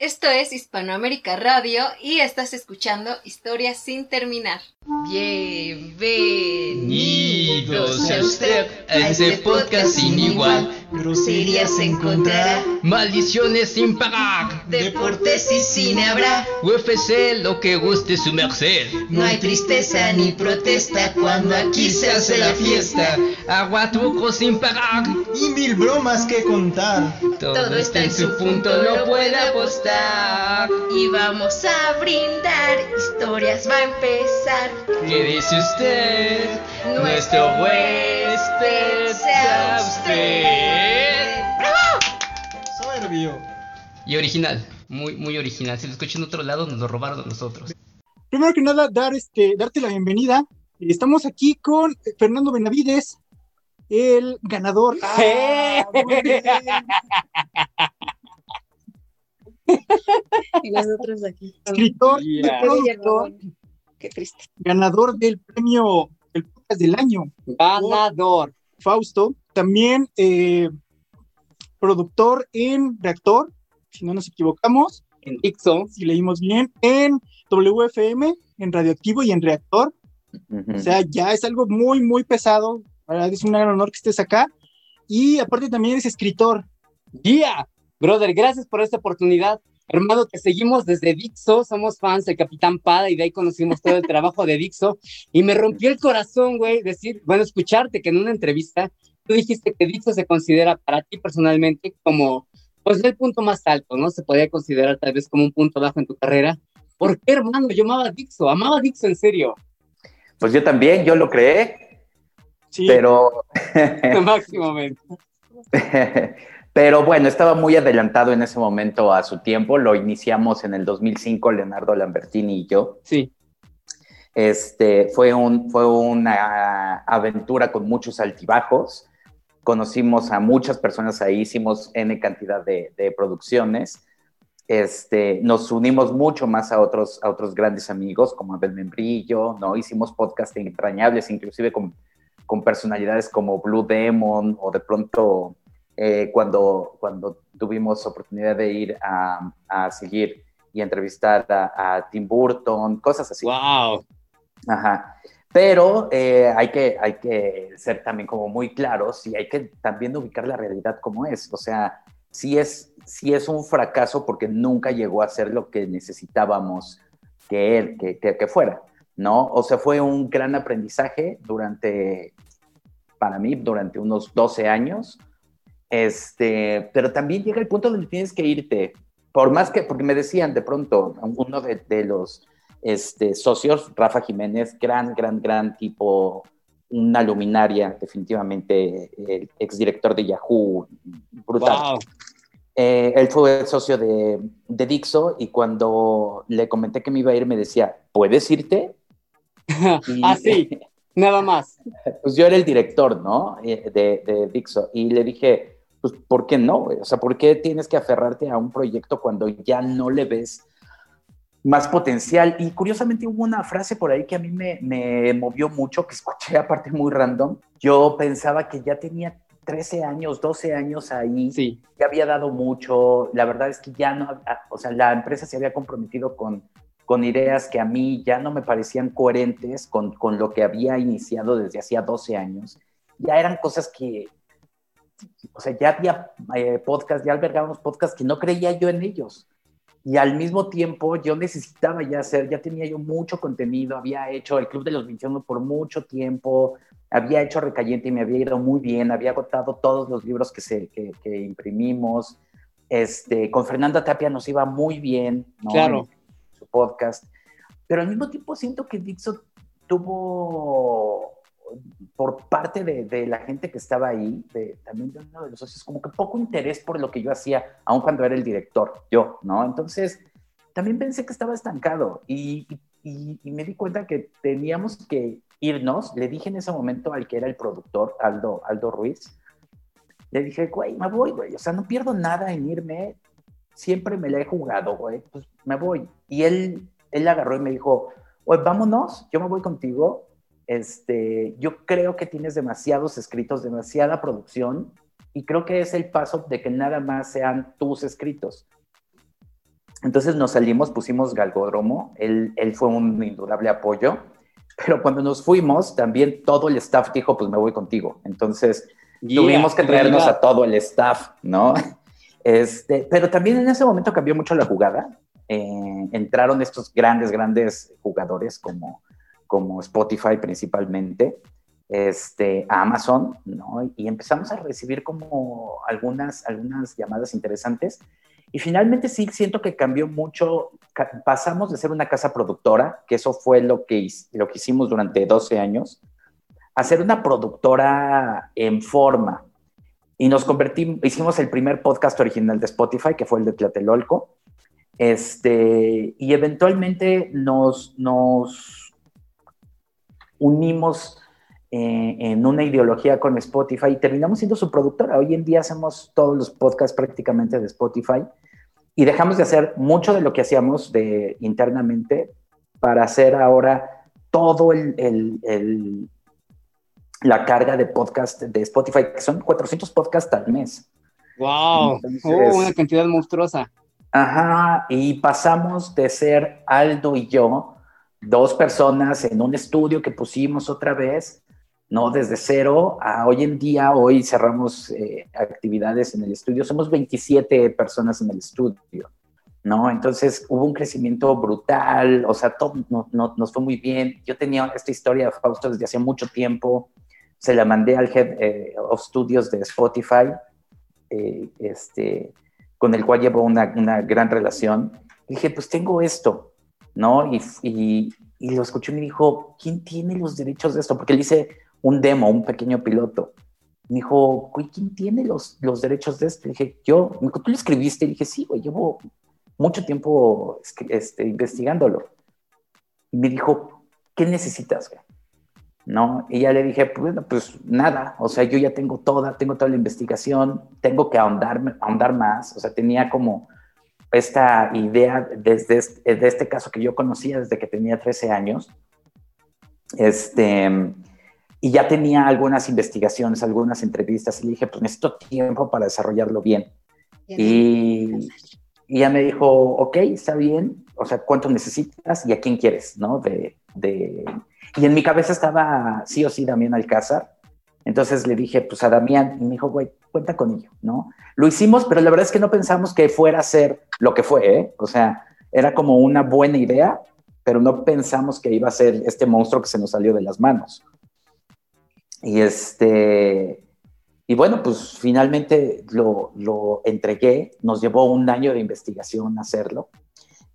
Esto es Hispanoamérica Radio y estás escuchando Historias sin terminar. Bienvenidos a usted a este podcast sin igual. Groserías encontrará, Maldiciones sin pagar. deportes y cine habrá. UFC, lo que guste su merced. No hay tristeza ni protesta cuando aquí se hace la fiesta. Agua truco sin pagar. y mil bromas que contar. Todo, está en su punto, no puede apostar. Y vamos a brindar, historias va a empezar. ¿Qué dice usted? Nuestro huésped sea usted. Soberbio. Y original, muy, muy original. Si lo escucho en otro lado, nos lo robaron a nosotros. Primero que nada, dar este, darte la bienvenida. Estamos aquí con Fernando Benavides, el ganador. Ah. Y nosotros aquí. Escritor, y Yeah. productor, Qué triste. ganador del premio El Podcast del Año, Ganador. Fausto. También eh, productor en Reactor, si no nos equivocamos, En Dixo. si leímos bien, en WFM, en Radioactivo y en Reactor. O sea, ya es algo muy, muy pesado. La verdad es un gran honor que estés acá. Y aparte también eres escritor. Yeah. Brother, gracias por esta oportunidad. Hermano, te seguimos desde Dixo, somos fans del Capitán Pada y de ahí conocimos todo el trabajo de Dixo. Y me rompió el corazón, güey, decir, bueno, escucharte que en una entrevista tú dijiste que Dixo se considera para ti personalmente como, pues, el punto más alto, ¿no? Se podría considerar tal vez como un punto bajo en tu carrera. ¿Por qué, hermano? Yo amaba Dixo, amaba Dixo en serio. Pues yo también, yo lo creé, Sí, pero, Máximamente. pero bueno, estaba muy adelantado en ese momento a su tiempo. Lo iniciamos en el 2005, Leonardo Lambertini y yo. Sí. Este, fue, un, fue una aventura con muchos altibajos. Conocimos a muchas personas ahí, hicimos N cantidad de, de producciones. Este, nos unimos mucho más a otros, a otros grandes amigos como Abel Membrillo, ¿no? Hicimos podcasts entrañables, inclusive con, con personalidades como Blue Demon o de pronto eh, cuando, cuando tuvimos oportunidad de ir a, a seguir y entrevistar a, a Tim Burton, cosas así. Wow. Ajá. Pero eh, hay, que, hay que ser también como muy claros y hay que también ubicar la realidad como es. O sea, sí es, sí es un fracaso porque nunca llegó a ser lo que necesitábamos que, él, que, que, que fuera, ¿no? O sea, fue un gran aprendizaje durante, para mí, durante unos 12 años. Este, pero también llega el punto donde tienes que irte. Por más que, porque me decían de pronto, uno de, de los este, socios, Rafa Jiménez, gran, gran, gran tipo, una luminaria, definitivamente, el exdirector de Yahoo, brutal. Wow. Eh, él fue socio de, de, Dixo y cuando le comenté que me iba a ir me decía, ¿puedes irte? Y, Así, nada más. Pues yo era el director, ¿no? Eh, de, de, Dixo y le dije, pues ¿por qué no? O sea, ¿por qué tienes que aferrarte a un proyecto cuando ya no le ves más potencial? Y curiosamente hubo una frase por ahí que a mí me, me movió mucho, que escuché aparte muy random. Yo pensaba que ya tenía 13 años, 12 años ahí, sí. ya había dado mucho, la verdad es que ya no, o sea, la empresa se había comprometido con, con ideas que a mí ya no me parecían coherentes con, con lo que había iniciado desde hacía 12 años, ya eran cosas que, o sea, ya había eh, podcast, ya albergábamos podcasts que no creía yo en ellos. Y al mismo tiempo yo necesitaba ya hacer, ya tenía yo mucho contenido, había hecho el Club de los 21 por mucho tiempo, había hecho Recayente y me había ido muy bien, había agotado todos los libros que, se, que, que imprimimos. Este, con Fernanda Tapia nos iba muy bien, ¿no? Claro. En su podcast. Pero al mismo tiempo siento que Dixon tuvo, por parte de, de, la gente que estaba ahí, de, también de uno de los socios, como que poco interés por lo que yo hacía, aun cuando era el director, yo, ¿no? Entonces, también pensé que estaba estancado y, y, y me di cuenta que teníamos que irnos, le dije en ese momento al que era el productor, Aldo, Aldo Ruiz, le dije, güey, me voy, güey, o sea, no pierdo nada en irme, siempre me la he jugado, güey, pues me voy. Y él, él agarró y me dijo, güey, vámonos, yo me voy contigo, este, yo creo que tienes demasiados escritos, demasiada producción, y creo que es el paso de que nada más sean tus escritos. Entonces nos salimos, pusimos Galgodromo, él, él fue un indudable apoyo, pero cuando nos fuimos, también todo el staff dijo, pues me voy contigo. Entonces Yeah, tuvimos que traernos a todo el staff, ¿no? Este, pero también en ese momento cambió mucho la jugada. Eh, entraron estos grandes, grandes jugadores como, como Spotify principalmente, este, a Amazon, ¿no? Y empezamos a recibir como algunas, algunas llamadas interesantes. Y finalmente sí siento que cambió mucho. Pasamos de ser una casa productora, que eso fue lo que, lo que hicimos durante 12 años, a ser una productora en forma. Y nos convertimos, hicimos el primer podcast original de Spotify, que fue el de Tlatelolco. Este, y eventualmente nos, nos unimos eh, en una ideología con Spotify y terminamos siendo su productora. Hoy en día hacemos todos los podcasts prácticamente de Spotify y dejamos de hacer mucho de lo que hacíamos de, internamente para hacer ahora todo el, el- el- la carga de podcast de Spotify, que son 400 podcasts al mes. Wow, Entonces- Oh, una cantidad monstruosa. Ajá, y pasamos de ser Aldo y yo, dos personas en un estudio que pusimos otra vez, ¿no? Desde cero a hoy en día, hoy cerramos eh, actividades en el estudio, somos 27 personas en el estudio, ¿no? Entonces hubo un crecimiento brutal, o sea, todo no- no- nos fue muy bien. Yo tenía esta historia de Fausto desde hace mucho tiempo, se la mandé al Head eh, of Studios de Spotify, eh, este, con el cual llevo una, una gran relación. Dije, pues tengo esto, ¿no? Y, y, y lo escuché y me dijo, ¿quién tiene los derechos de esto? Porque él hice un demo, un pequeño piloto. Me dijo, güey, ¿quién tiene los, los derechos de esto? Le dije, yo. Me dijo, ¿tú lo escribiste? Le dije, sí, güey, llevo mucho tiempo este, investigándolo. Y me dijo, ¿qué necesitas, güey? ¿no? Y ya le dije, pues, pues nada, o sea, yo ya tengo toda, tengo toda la investigación, tengo que ahondar, ahondar más, o sea, tenía como esta idea desde este, de este caso que yo conocía desde que tenía 13 años, este, y ya tenía algunas investigaciones, algunas entrevistas, y le dije, pues necesito tiempo para desarrollarlo bien. Y, y ya me dijo, ok, está bien, o sea, ¿cuánto necesitas y a quién quieres, no? De, de... Y en mi cabeza estaba sí o sí Damián Alcázar. Entonces le dije, pues a Damián, y me dijo, güey, cuenta con ello, ¿no? Lo hicimos, pero la verdad es que no pensamos que fuera a ser lo que fue, ¿eh? O sea, era como una buena idea, pero no pensamos que iba a ser este monstruo que se nos salió de las manos. Y este, y bueno, pues finalmente lo, lo entregué, nos llevó un año de investigación hacerlo,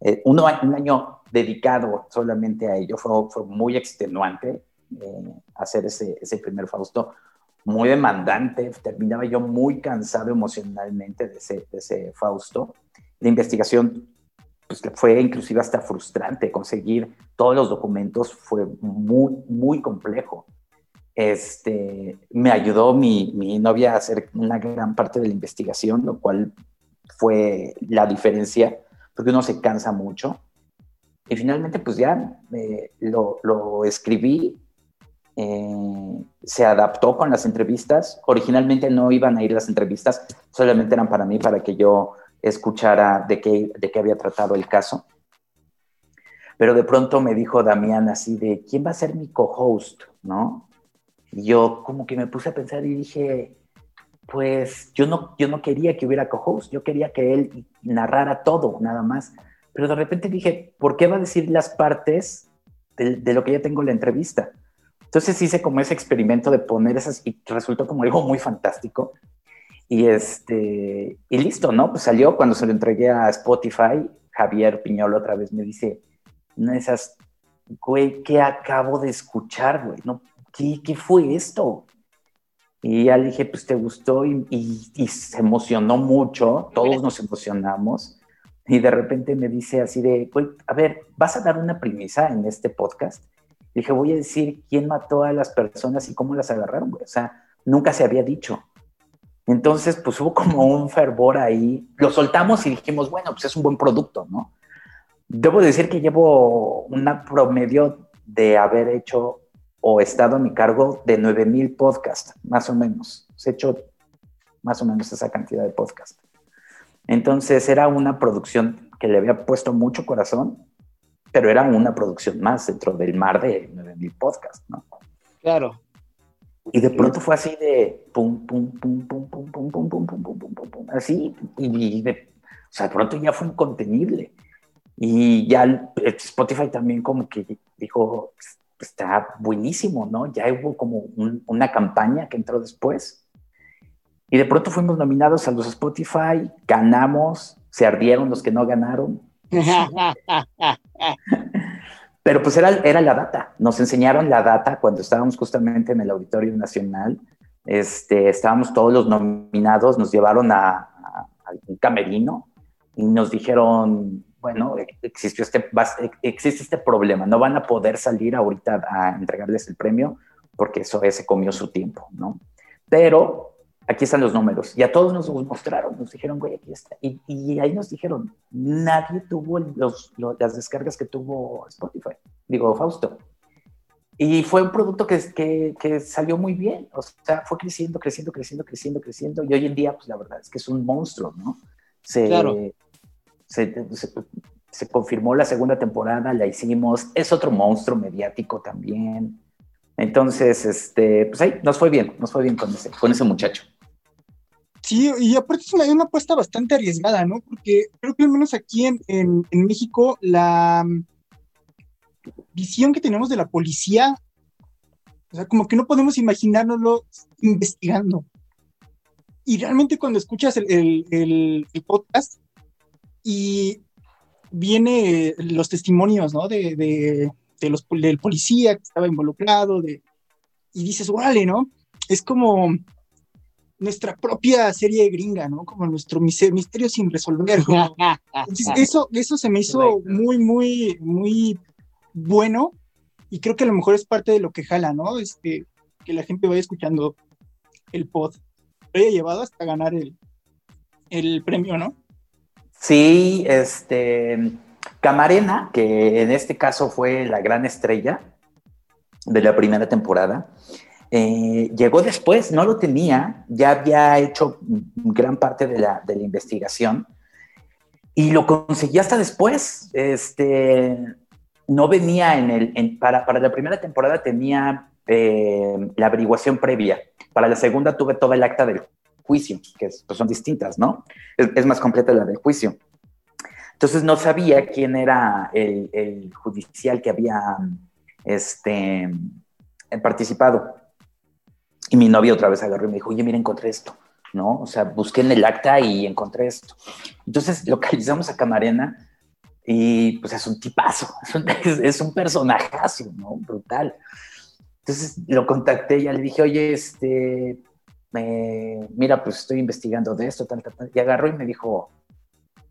eh, un, año dedicado solamente a ello, fue, fue muy extenuante eh, hacer ese, ese, primer Fausto, muy demandante, terminaba yo muy cansado emocionalmente de ese, de ese Fausto. La investigación pues, fue inclusive hasta frustrante, conseguir todos los documentos fue muy, muy complejo. Este, me ayudó mi, mi novia a hacer una gran parte de la investigación, lo cual fue la diferencia, porque uno se cansa mucho. Y finalmente, pues ya eh, lo, lo, escribí, eh, se adaptó con las entrevistas. Originalmente no iban a ir las entrevistas, solamente eran para mí, para que yo escuchara de qué, de qué había tratado el caso. Pero de pronto me dijo Damián así de, ¿quién va a ser mi co-host? ¿No? Y yo como que me puse a pensar y dije, pues yo no, yo no quería que hubiera co-host, yo quería que él narrara todo, nada más. Pero de repente dije, ¿por qué va a decir las partes de, de lo que ya tengo en la entrevista? Entonces hice como ese experimento de poner esas y resultó como algo muy fantástico. Y, este, y listo, ¿no? Pues salió cuando se lo entregué a Spotify, Javier Piñol otra vez me dice, de esas, güey, ¿qué acabo de escuchar, güey? No, ¿qué, ¿qué fue esto? Y ya le dije, pues te gustó y, y, y, se emocionó mucho, todos nos emocionamos. Y de repente me dice así de, güey, a ver, ¿vas a dar una premisa en este podcast? Dije, voy a decir quién mató a las personas y cómo las agarraron, güey. O sea, nunca se había dicho. Entonces, pues hubo como un fervor ahí. Lo soltamos y dijimos, bueno, pues es un buen producto, ¿no? Debo decir que llevo una promedio de haber hecho o estado a mi cargo de 9000 podcasts, más o menos. He hecho más o menos esa cantidad de podcasts. Entonces era una producción que le había puesto mucho corazón, pero era una producción más dentro del mar de, de mi podcast, ¿no? Claro. Y de pronto fue así de pum, pum, pum, pum, pum, pum, pum, pum, pum, pum, pum, pum, pum, así, y de, o sea, de pronto ya fue incontenible. Y ya Spotify también como que dijo, está buenísimo, ¿no? Ya hubo como un, una campaña que entró después. Y de pronto fuimos nominados a los Spotify, ganamos, se ardieron los que no ganaron. Pero pues era, era la data, nos enseñaron la data cuando estábamos justamente en el Auditorio Nacional, este, estábamos todos los nominados, nos llevaron a, a, a un camerino y nos dijeron, bueno, existió este, existe este problema, no van a poder salir ahorita a entregarles el premio porque eso se comió su tiempo, ¿no? Pero aquí están los números. Y a todos nos mostraron, nos dijeron, güey, aquí está. Y, y ahí nos dijeron, nadie tuvo los, los, las descargas que tuvo Spotify, digo, Fausto. Y fue un producto que, que, que, salió muy bien, o sea, fue creciendo, creciendo, creciendo, creciendo, creciendo. Y hoy en día, pues la verdad es que es un monstruo, ¿no? Se, claro. se, se, se confirmó la segunda temporada, la hicimos, es otro monstruo mediático también. Entonces, este, pues ahí nos fue bien, nos fue bien con ese, con ese muchacho. Sí, y aparte es una, apuesta bastante arriesgada, ¿no? Porque creo que al menos aquí en, en, México la visión que tenemos de la policía, o sea, como que no podemos imaginárnoslo investigando. Y realmente cuando escuchas el, el podcast y viene los testimonios, ¿no? De, de, de los, del policía que estaba involucrado, de, y dices, órale, ¿no? Es como nuestra propia serie gringa, ¿no? Como nuestro misterio sin resolver. Entonces, eso, eso se me hizo muy, muy, muy bueno y creo que a lo mejor es parte de lo que jala, ¿no? Este, que la gente vaya escuchando el pod. Lo haya llevado hasta ganar el, el premio, ¿no? Sí, este, Camarena, que en este caso fue la gran estrella de la primera temporada, eh, llegó después, no lo tenía, ya había hecho gran parte de la, investigación y lo conseguí hasta después. Este, no venía en el, para, para la primera temporada tenía eh, la averiguación previa, para la segunda tuve toda el acta del juicio, que es, pues son distintas, ¿no? Es, es, más completa la del juicio. Entonces no sabía quién era el, el judicial que había este, participado. Y mi novia otra vez agarró y me dijo, oye, mira, encontré esto, ¿no? O sea, busqué en el acta y encontré esto. Entonces localizamos a Camarena y pues es un tipazo, es un, es, un personajazo, ¿no? Brutal. Entonces lo contacté y ya le dije, oye, este, eh, mira, pues estoy investigando de esto, tal, tal, tal. Y agarró y me dijo,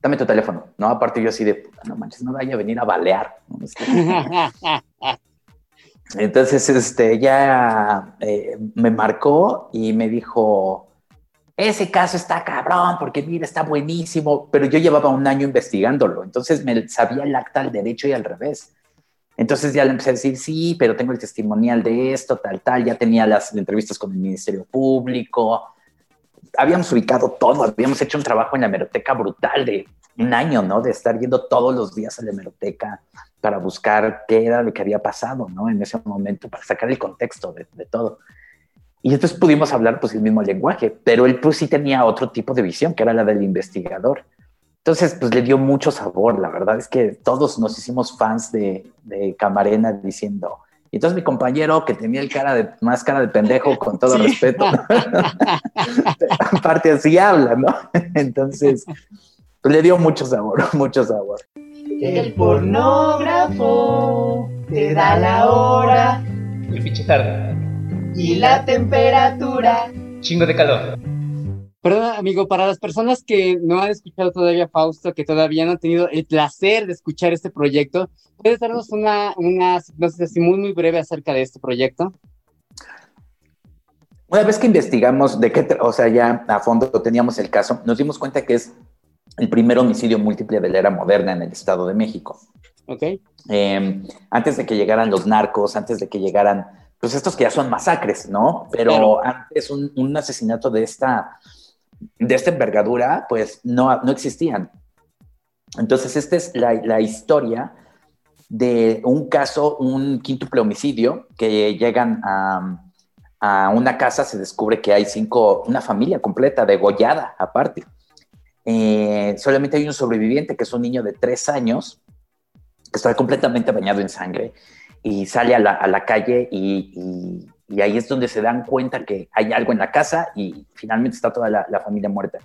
dame tu teléfono, ¿no? Aparte yo así de, no manches, no vaya a venir a balear. ¿no? Entonces, este, ya eh, me marcó y me dijo, ese caso está cabrón, porque mira, está buenísimo, pero yo llevaba un año investigándolo, entonces me sabía el acta al derecho y al revés. Entonces ya le empecé a decir, sí, pero tengo el testimonial de esto, tal, tal, ya tenía las entrevistas con el Ministerio Público, habíamos ubicado todo, habíamos hecho un trabajo en la hemeroteca brutal de un año, ¿no? De estar yendo todos los días a la hemeroteca para buscar qué era lo que había pasado, ¿no? En ese momento, para sacar el contexto de, de todo. Y entonces pudimos hablar pues el mismo lenguaje, pero él pues sí tenía otro tipo de visión, que era la del investigador. Entonces pues le dio mucho sabor, la verdad es que todos nos hicimos fans de, de Camarena diciendo, y entonces mi compañero que tenía el cara de, más cara de pendejo, con todo sí. respeto, aparte así habla, ¿no? Entonces pues, le dio mucho sabor, mucho sabor. El pornógrafo te da la hora. El pinche tarde y la temperatura. Chingo de calor. Perdón, amigo, para las personas que no han escuchado todavía Fausto, que todavía no han tenido el placer de escuchar este proyecto, ¿puedes darnos una, una sinopsis así muy, muy breve acerca de este proyecto? Una vez que investigamos de qué, o sea, ya a fondo teníamos el caso, nos dimos cuenta que es el primer homicidio múltiple de la era moderna en el Estado de México. Ok. Eh, antes de que llegaran los narcos, antes de que llegaran pues estos que ya son masacres, ¿no? Pero, Pero antes un, un, asesinato de esta, de esta envergadura, pues no, no existían. Entonces, esta es la, la historia de un caso, un quíntuple homicidio, que llegan a, a una casa, se descubre que hay cinco, una familia completa degollada aparte. Eh, solamente hay un sobreviviente, que es un niño de tres años, que está completamente bañado en sangre, y sale a la, calle y, y- ahí es donde se dan cuenta que hay algo en la casa y finalmente está toda la familia muerta.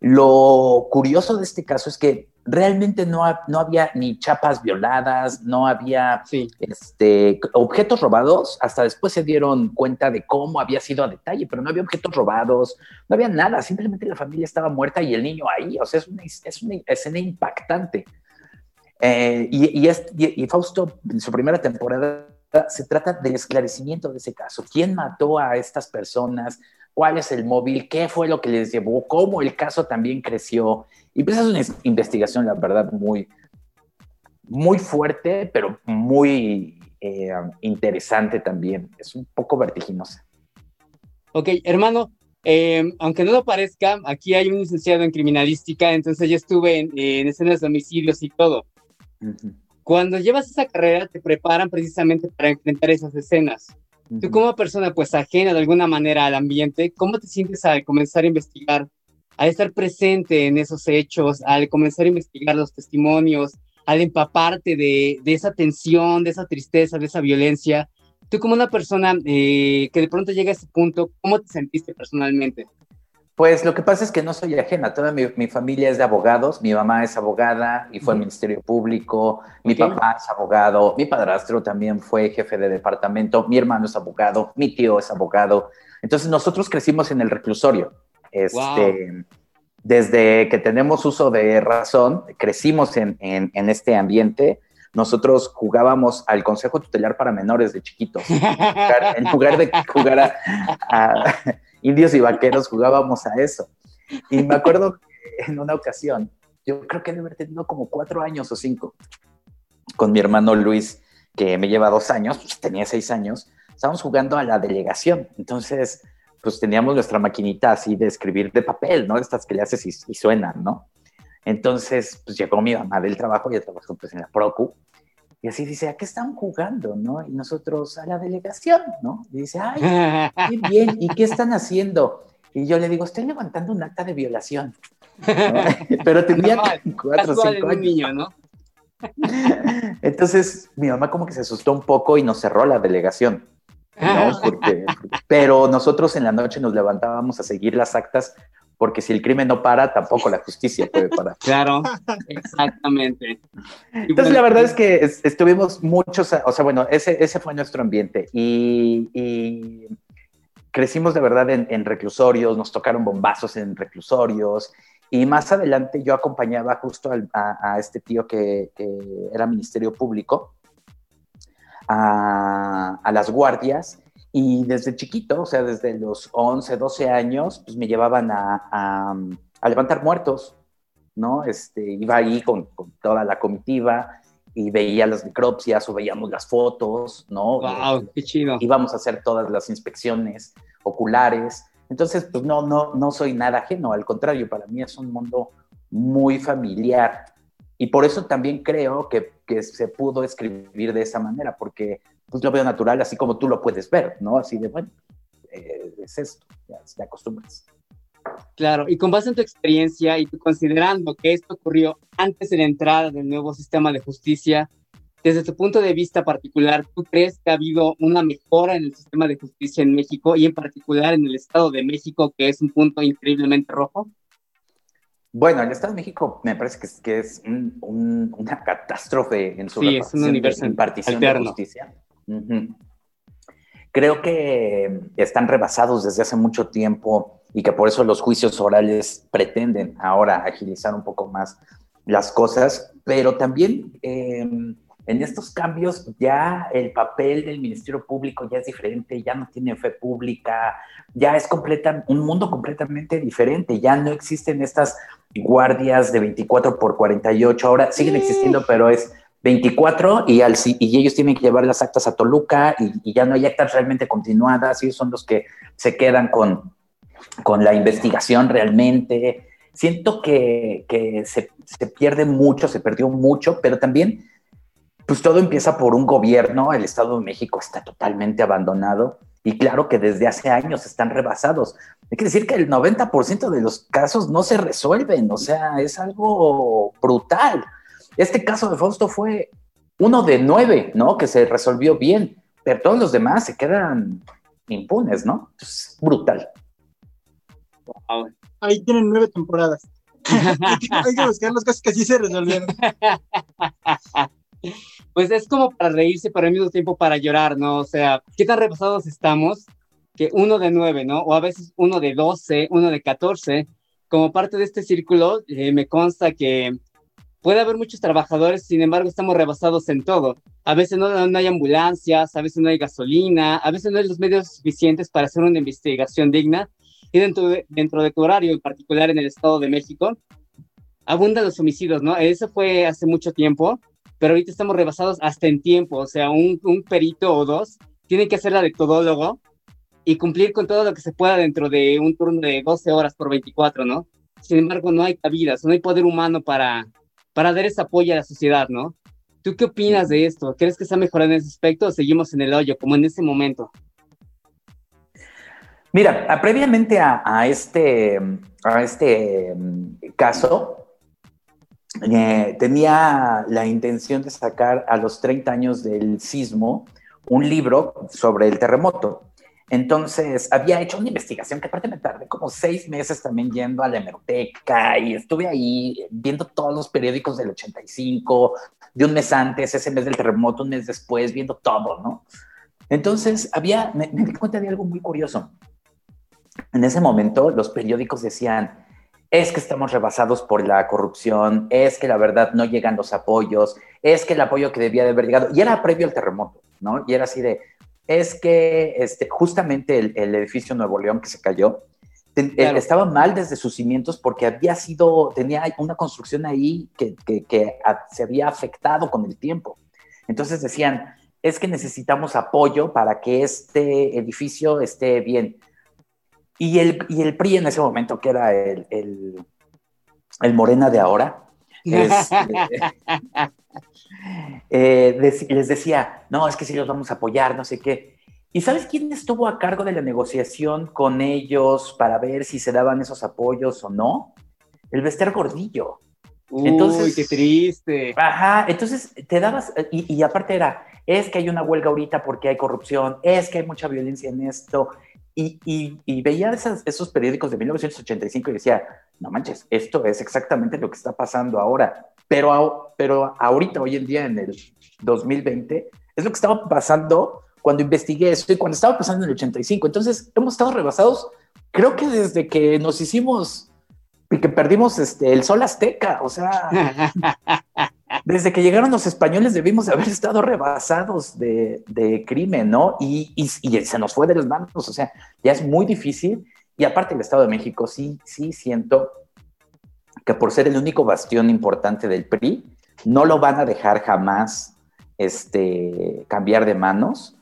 Lo curioso de este caso es que realmente no, ha- no había ni chapas violadas, no había Sí. este, objetos robados. Hasta después se dieron cuenta de cómo había sido a detalle, pero no había objetos robados, no había nada. Simplemente la familia estaba muerta y el niño ahí. O sea, es una, es una escena impactante. Eh, y, y, es- y- y Fausto, en su primera temporada, se trata del esclarecimiento de ese caso. ¿Quién mató a estas personas? ¿Cuál es el móvil? ¿Qué fue lo que les llevó? ¿Cómo el caso también creció? Y pues es una es- investigación, la verdad, muy, muy fuerte, pero muy eh, interesante también. Es un poco vertiginosa. Ok, hermano, eh, aunque no lo parezca, aquí hay un licenciado en criminalística, entonces yo estuve en, en escenas de homicidios y todo. Cuando llevas esa carrera, te preparan precisamente para enfrentar esas escenas. Tú como persona pues ajena de alguna manera al ambiente, ¿cómo te sientes al comenzar a investigar, al estar presente en esos hechos, al comenzar a investigar los testimonios, al empaparte de, de esa tensión, de esa tristeza, de esa violencia? Tú como una persona eh, que de pronto llega a ese punto, ¿cómo te sentiste personalmente? Pues lo que pasa es que no soy ajena. Toda mi, mi familia es de abogados. Mi mamá es abogada y fue al. Ministerio Público. Mi papá es abogado. Mi padrastro también fue jefe de departamento. Mi hermano es abogado. Mi tío es abogado. Entonces nosotros crecimos en el reclusorio. Este, Desde que tenemos uso de razón, crecimos en, en- en este ambiente. Nosotros jugábamos al Consejo Tutelar para Menores de chiquitos. En lugar de jugar a, a indios y vaqueros, jugábamos a eso. Y me acuerdo en una ocasión, yo creo que debe haber tenido como cuatro años o cinco, con mi hermano Luis, que me lleva dos años, pues tenía seis años, estábamos jugando a la delegación. Entonces, pues teníamos nuestra maquinita así de escribir de papel, ¿no? Estas que le haces y, y suenan, ¿no? Entonces, pues llegó mi mamá del trabajo, ya trabajó pues en la Procu, y así dice, ¿a qué están jugando, no? Y nosotros a la delegación, ¿no? Y dice, ay, qué bien, ¿y qué están haciendo? Y yo le digo, estoy levantando un acta de violación. ¿no? Pero tenía Normal, cuatro o cinco años. niño, ¿no? Entonces, mi mamá como que se asustó un poco y nos cerró la delegación. ¿no? Porque, pero nosotros en la noche nos levantábamos a seguir las actas porque si el crimen no para, tampoco la justicia puede parar. Claro, exactamente. Entonces, bueno, la verdad es que es- estuvimos muchos, o sea, bueno, ese, ese fue nuestro ambiente y, y crecimos de verdad en, en reclusorios, nos tocaron bombazos en reclusorios y más adelante yo acompañaba justo al- a, a este tío que, que era Ministerio Público a, a las guardias y desde chiquito, o sea, desde los 11, 12 años, pues me llevaban a, a- a levantar muertos, ¿no? Este, iba ahí con, con toda la comitiva y veía las necropsias o veíamos las fotos, ¿no? Wow, qué chido. Íbamos a hacer todas las inspecciones oculares. Entonces, pues no, no, no soy nada ajeno, al contrario, para mí es un mundo muy familiar. Y por eso también creo que, que se pudo escribir de esa manera, porque pues lo veo natural, así como tú lo puedes ver, ¿no? Así de, bueno, eh, es esto, ya te acostumbras. Claro, y con base en tu experiencia y considerando que esto ocurrió antes de la entrada del nuevo sistema de justicia, desde tu punto de vista particular, ¿tú crees que ha habido una mejora en el sistema de justicia en México y en particular en el Estado de México, que es un punto increíblemente rojo? Bueno, el Estado de México me parece que es, que es un- un- una catástrofe en su Sí, es un repartición de- universo impartición de alterno. Creo que están rebasados desde hace mucho tiempo y que por eso los juicios orales pretenden ahora agilizar un poco más las cosas, pero también eh, en estos cambios ya el papel del Ministerio Público ya es diferente, ya no tiene fe pública, ya es completa, un mundo completamente diferente, ya no existen estas guardias de 24 por 48, ahora siguen existiendo, pero es 24 y, ellos tienen que llevar las actas a Toluca y, ya no hay actas realmente continuadas, ellos son los que se quedan con, la investigación realmente. siento que, que se, se pierde mucho, se perdió mucho, pero también pues todo empieza por un gobierno, el Estado de México está totalmente abandonado y claro que desde hace años están rebasados. Hay que decir que el 90% de los casos no se resuelven, o sea, es algo brutal. Este caso de Fausto fue uno de nueve, ¿no? Que se resolvió bien, pero todos los demás se quedan impunes, ¿no? Es brutal. Ahí tienen nueve temporadas. Hay que buscar los casos que sí se resolvieron. Pues es como para reírse, pero al mismo tiempo para llorar, ¿no? O sea, ¿qué tan repasados estamos? Que uno de nueve, ¿no? O a veces uno de doce, uno de catorce. Como parte de este círculo, eh, me consta que puede haber muchos trabajadores, sin embargo, estamos rebasados en todo. A veces no, no hay ambulancias, a veces no hay gasolina, a veces no hay los medios suficientes para hacer una investigación digna. Y dentro de, dentro de tu horario, en particular en el Estado de México, abundan los homicidios, ¿no? Eso fue hace mucho tiempo pero ahorita estamos rebasados hasta en tiempo, o sea, un, un perito o dos tiene que hacer la de todólogo y cumplir con todo lo que se pueda dentro de un turno de 12 horas por 24, ¿no? Sin embargo, no hay cabidas, no hay poder humano para, para dar ese apoyo a la sociedad, ¿no? ¿Tú qué opinas de esto? ¿Crees que se ha mejorado en ese aspecto o seguimos en el hoyo, como en ese momento? Mira, previamente a, a este, a este mm, caso, eh, tenía la intención de sacar a los 30 años del sismo un libro sobre el terremoto. Entonces, había hecho una investigación que aparte me tardé como seis meses también yendo a la hemeroteca y estuve ahí viendo todos los periódicos del 85, de un mes antes, ese mes del terremoto, un mes después, viendo todo, ¿no? Entonces, había, me, me di cuenta de algo muy curioso. En ese momento, los periódicos decían, es que estamos rebasados por la corrupción, es que la verdad no llegan los apoyos, es que el apoyo que debía de haber llegado, y era previo al terremoto, ¿no? Y era así de, es que este, justamente el, el edificio Nuevo León que se cayó, claro. estaba mal desde sus cimientos porque había sido, tenía una construcción ahí que, que, que a, se había afectado con el tiempo. Entonces decían, es que necesitamos apoyo para que este edificio esté bien. Y el, y el PRI en ese momento, que era el, el, el Morena de ahora, es, eh, de, les decía, no, es que sí los vamos a apoyar, no sé qué. ¿Y sabes quién estuvo a cargo de la negociación con ellos para ver si se daban esos apoyos o no? El Bester Gordillo. Uy, entonces, qué triste. Ajá, entonces te dabas, y, y aparte era, es que hay una huelga ahorita porque hay corrupción, es que hay mucha violencia en esto, y, y, y, veía esas, esos periódicos de 1985 y decía, no manches, esto es exactamente lo que está pasando ahora. Pero, pero ahorita, hoy en día, en el 2020, es lo que estaba pasando cuando investigué esto y cuando estaba pasando en el 85. Entonces, hemos estado rebasados, creo que desde que nos hicimos y que perdimos este, el sol azteca, o sea, desde que llegaron los españoles debimos de haber estado rebasados de, de crimen, ¿no? Y, y, y, se nos fue de las manos, o sea, ya es muy difícil. Y aparte el Estado de México, sí, sí siento que por ser el único bastión importante del PRI, no lo van a dejar jamás este, cambiar de manos.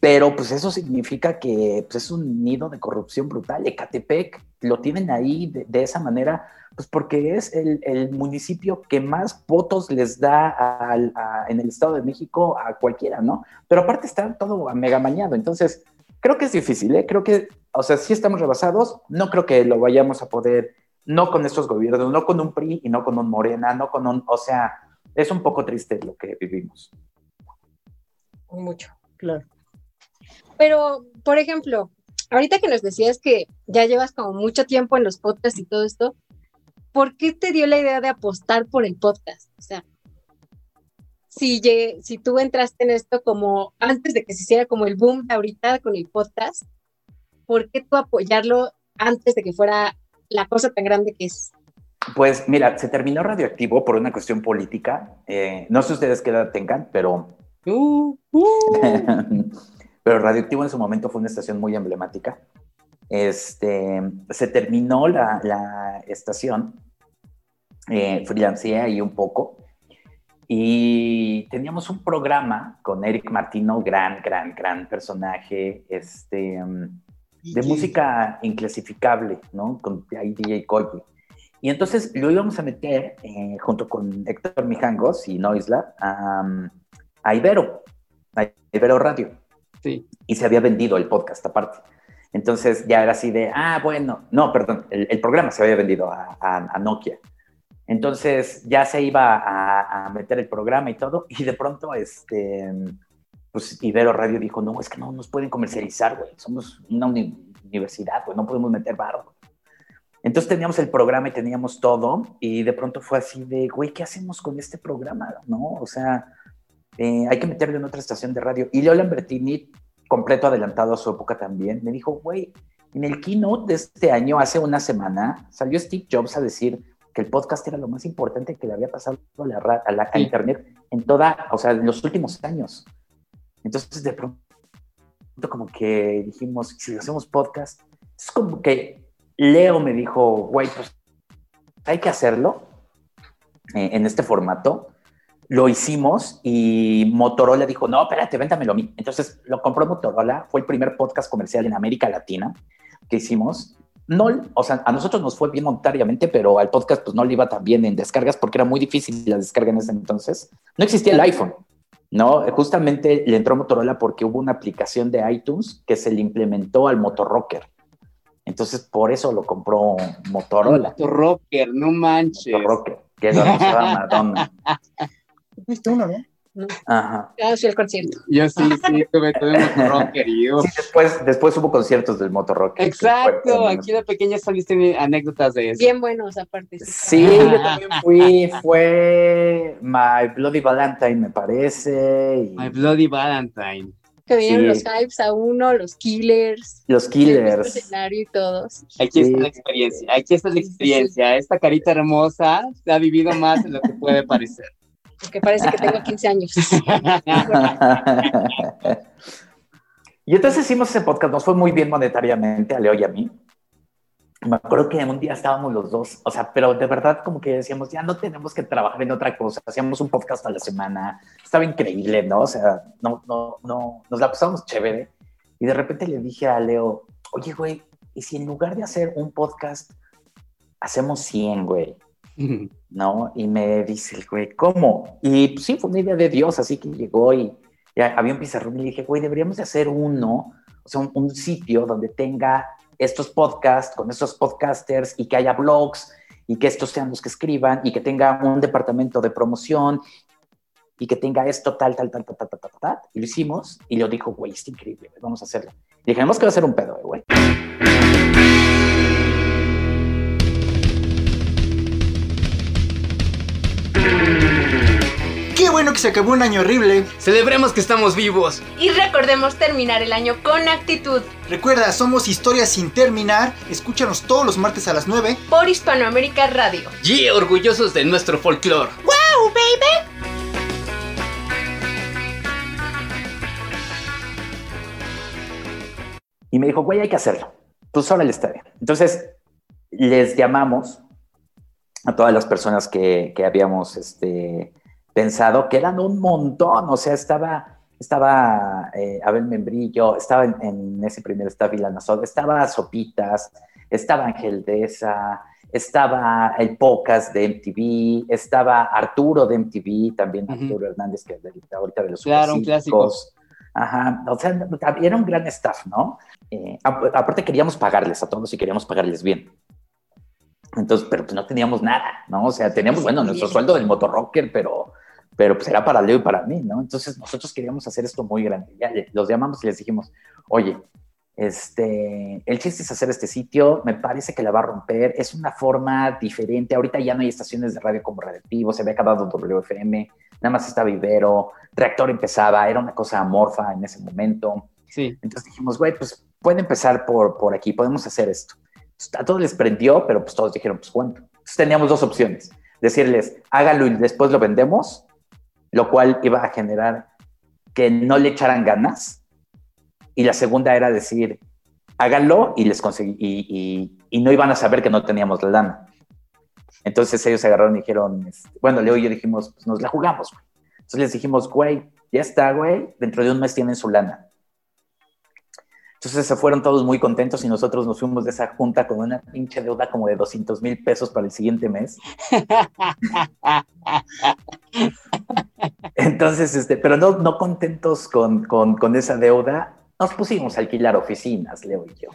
Pero pues eso significa que pues, es un nido de corrupción brutal. Ecatepec lo tienen ahí de, de esa manera, pues porque es el, el, municipio que más votos les da a, a, en el Estado de México a cualquiera, ¿no? Pero aparte está todo mega mañado. Entonces, creo que es difícil, ¿eh? Creo que, o sea, sí estamos rebasados. No creo que lo vayamos a poder, no con estos gobiernos, no con un PRI y no con un Morena, no con un, o sea, es un poco triste lo que vivimos. Mucho, claro. Pero, por ejemplo, ahorita que nos decías que ya llevas como mucho tiempo en los podcasts y todo esto, ¿por qué te dio la idea de apostar por el podcast? O sea, si, si tú entraste en esto como antes de que se hiciera como el boom de ahorita con el podcast, ¿por qué tú apoyarlo antes de que fuera la cosa tan grande que es? Pues mira, se terminó Radioactivo por una cuestión política. Eh, no sé ustedes qué edad tengan, pero... Uh, uh. pero Radioactivo en su momento fue una estación muy emblemática. Este, se terminó la, la estación, eh, freelancé ahí un poco, y teníamos un programa con Eric Martino, gran, gran, gran personaje, este, de música inclasificable, ¿no? Con ahí DJ Koye. Y entonces lo íbamos a meter eh, junto con Héctor Mijangos y Noisla a, a Ibero, a Ibero Radio. Sí. Y se había vendido el podcast aparte. Entonces ya era así de, ah, bueno, no, perdón, el, el programa se había vendido a, a- a Nokia. Entonces ya se iba a, a meter el programa y todo, y de pronto, este, pues Ibero Radio dijo, no, es que no nos pueden comercializar, güey, somos una uni- universidad, güey, no podemos meter barro. Entonces teníamos el programa y teníamos todo, y de pronto fue así de, güey, ¿qué hacemos con este programa? ¿No? O sea, eh, hay que meterlo en otra estación de radio. Y Leo Lambertini, completo adelantado a su época también, me dijo, güey, en el keynote de este año, hace una semana, salió Steve Jobs a decir que el podcast era lo más importante que le había pasado a la, a la a internet en toda, o sea, en los últimos años. Entonces, de pronto, como que dijimos, si hacemos podcast, es como que Leo me dijo, güey, pues hay que hacerlo eh, en este formato. Lo hicimos y Motorola dijo, no, espérate, véntamelo a mí. Entonces lo compró Motorola, fue el primer podcast comercial en América Latina que hicimos. No, o sea, a nosotros nos fue bien monetariamente, pero al podcast pues no le iba tan bien en descargas porque era muy difícil la descarga en ese entonces. No existía el iPhone, ¿no? Justamente le entró Motorola porque hubo una aplicación de iTunes que se le implementó al Motorrocker. Entonces por eso lo compró Motorola. Rocker, no manches. Motorrocker, que es donde estaba Madonna. ¿Viste uno, no? Ajá. Ah, sí, el concierto. Yo sí, sí, tuve, tuve y uf. Sí, después, después hubo conciertos del Motorrocker. Exacto, aquí de pequeña saliste anécdotas de eso. Bien buenos aparte. Sí, yo también fui, fue My Bloody Valentine, me parece. y My Bloody Valentine. Que Sí. los hypes a uno, los killers. Los el Killers. escenario y todos. Aquí está Sí. la experiencia, aquí está la experiencia. Esta carita hermosa se ha vivido más de lo que puede parecer. Porque parece que tengo 15 años. y entonces hicimos ese podcast, nos fue muy bien monetariamente a Leo y a mí. Me acuerdo que un día estábamos los dos, o sea, pero de verdad como que decíamos, ya no tenemos que trabajar en otra cosa, hacíamos un podcast a la semana, estaba increíble, ¿no? O sea, no, no, no, nos la pasamos chévere. Y de repente le dije a Leo, oye, güey, ¿y si en lugar de hacer un podcast, hacemos 100, güey? ¿No? Y me dice el güey, ¿cómo? Y pues, sí, fue una idea de Dios, así que llegó y había un pizarrón y le dije, güey, deberíamos de hacer uno, o sea, un, un sitio donde tenga estos podcasts con estos podcasters y que haya blogs y que estos sean los que escriban y que tenga un departamento de promoción y que tenga esto tal, tal, tal, tal, tal, tal, tal, tal. Y lo hicimos y lo dijo, güey, es increíble, vamos a hacerlo. Y que va a ser un pedo, güey. Qué bueno que se acabó un año horrible. Celebremos que estamos vivos. Y recordemos terminar el año con actitud Recuerda, somos Historias sin terminar. Escúchanos todos los martes a las 9. por Hispanoamérica Radio. Y orgullosos de nuestro folclore. ¡Wow, baby! Y me dijo, güey, hay que hacerlo. Pues ahora está bien. Entonces, les llamamos a todas las personas que, que habíamos este, pensado, que eran un montón. O sea, estaba, estaba eh, Abel Membrillo, estaba en, en ese primer staff Vilana Soda, estaba Sopitas, estaba Ángel Deza, estaba el podcast de MTV, estaba Arturo de MTV, también. Arturo Hernández, que ahorita de los Claro, un clásico. Supercívicos. Ajá, o sea, era un gran staff, ¿no? Eh, ap- aparte queríamos pagarles a todos y queríamos pagarles bien. Entonces, pero pues no teníamos nada, ¿no? O sea, teníamos, bueno, nuestro sueldo del motorrocker, pero, pero pues era para Leo y para mí, ¿no? Entonces nosotros queríamos hacer esto muy grande. Ya los llamamos y les dijimos, oye, este, el chiste es hacer este sitio, me parece que la va a romper, es una forma diferente, ahorita ya no hay estaciones de radio como Radioactivo, se había acabado WFM, nada más estaba Ibero, Reactor empezaba, era una cosa amorfa en ese momento, Sí. entonces dijimos, güey, pues puede empezar por, por aquí, podemos hacer esto. Entonces, a todos les prendió, pero pues todos dijeron, pues cuánto. Entonces teníamos dos opciones, decirles, hágalo y después lo vendemos, lo cual iba a generar que no le echaran ganas. Y la segunda era decir, háganlo y les conseguí, y, y- no iban a saber que no teníamos la lana. Entonces ellos se agarraron y dijeron, este, bueno, Leo y yo dijimos, pues nos la jugamos, güey. Entonces les dijimos, güey, ya está, güey, dentro de un mes tienen su lana. Entonces se fueron todos muy contentos y nosotros nos fuimos de esa junta con una pinche deuda como de 200 mil pesos para el siguiente mes. Entonces, este, pero no, no contentos con, con, con esa deuda, nos pusimos a alquilar oficinas, Leo y yo.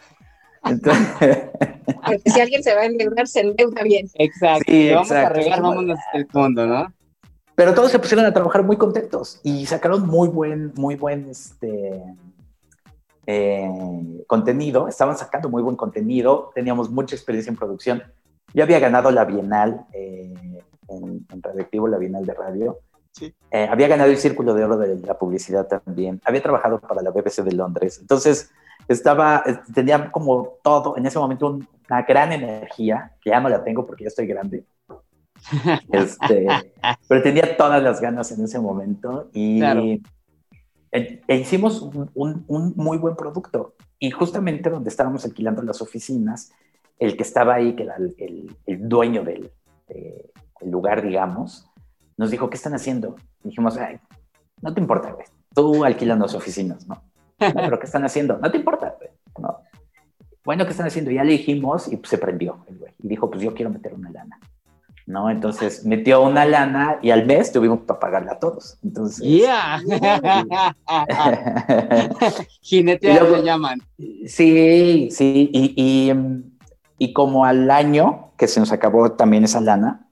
Entonces, Porque si alguien se va a endeudar, se endeuda bien. Exacto. Sí, vamos a exacto. regar, vámonos hasta el fondo, ¿no? pero todos se pusieron a trabajar muy contentos y sacaron muy buen, muy buen este, eh, contenido. Estaban sacando muy buen contenido. Teníamos mucha experiencia en producción. Yo había ganado la Bienal eh, en, en Radioactivo, la Bienal de Radio. Sí. Eh, había ganado el Círculo de Oro de la Publicidad también. Había trabajado para la BBC de Londres. Entonces, estaba, tenía como todo, en ese momento, un- una gran energía, que ya no la tengo porque ya estoy grande. Este, pero tenía todas las ganas en ese momento y Claro. E, e hicimos un, un- un muy buen producto. Y justamente donde estábamos alquilando las oficinas, el que estaba ahí, que era el, dueño del de- el lugar, digamos, nos dijo, ¿qué están haciendo? dijimos, "Ay, no te importa, güey. Tú alquilas las oficinas, ¿no? "No, pero ¿qué están haciendo? No te importa. No. Bueno, ¿qué están haciendo? Ya le dijimos y se prendió el güey. Y dijo, pues yo quiero meter una lana. ¿No? Entonces metió una lana y al mes tuvimos para pagarla a todos. Entonces, Yeah. Luego- le llaman. Sí, sí, y, y, y como al año que se nos acabó también esa lana,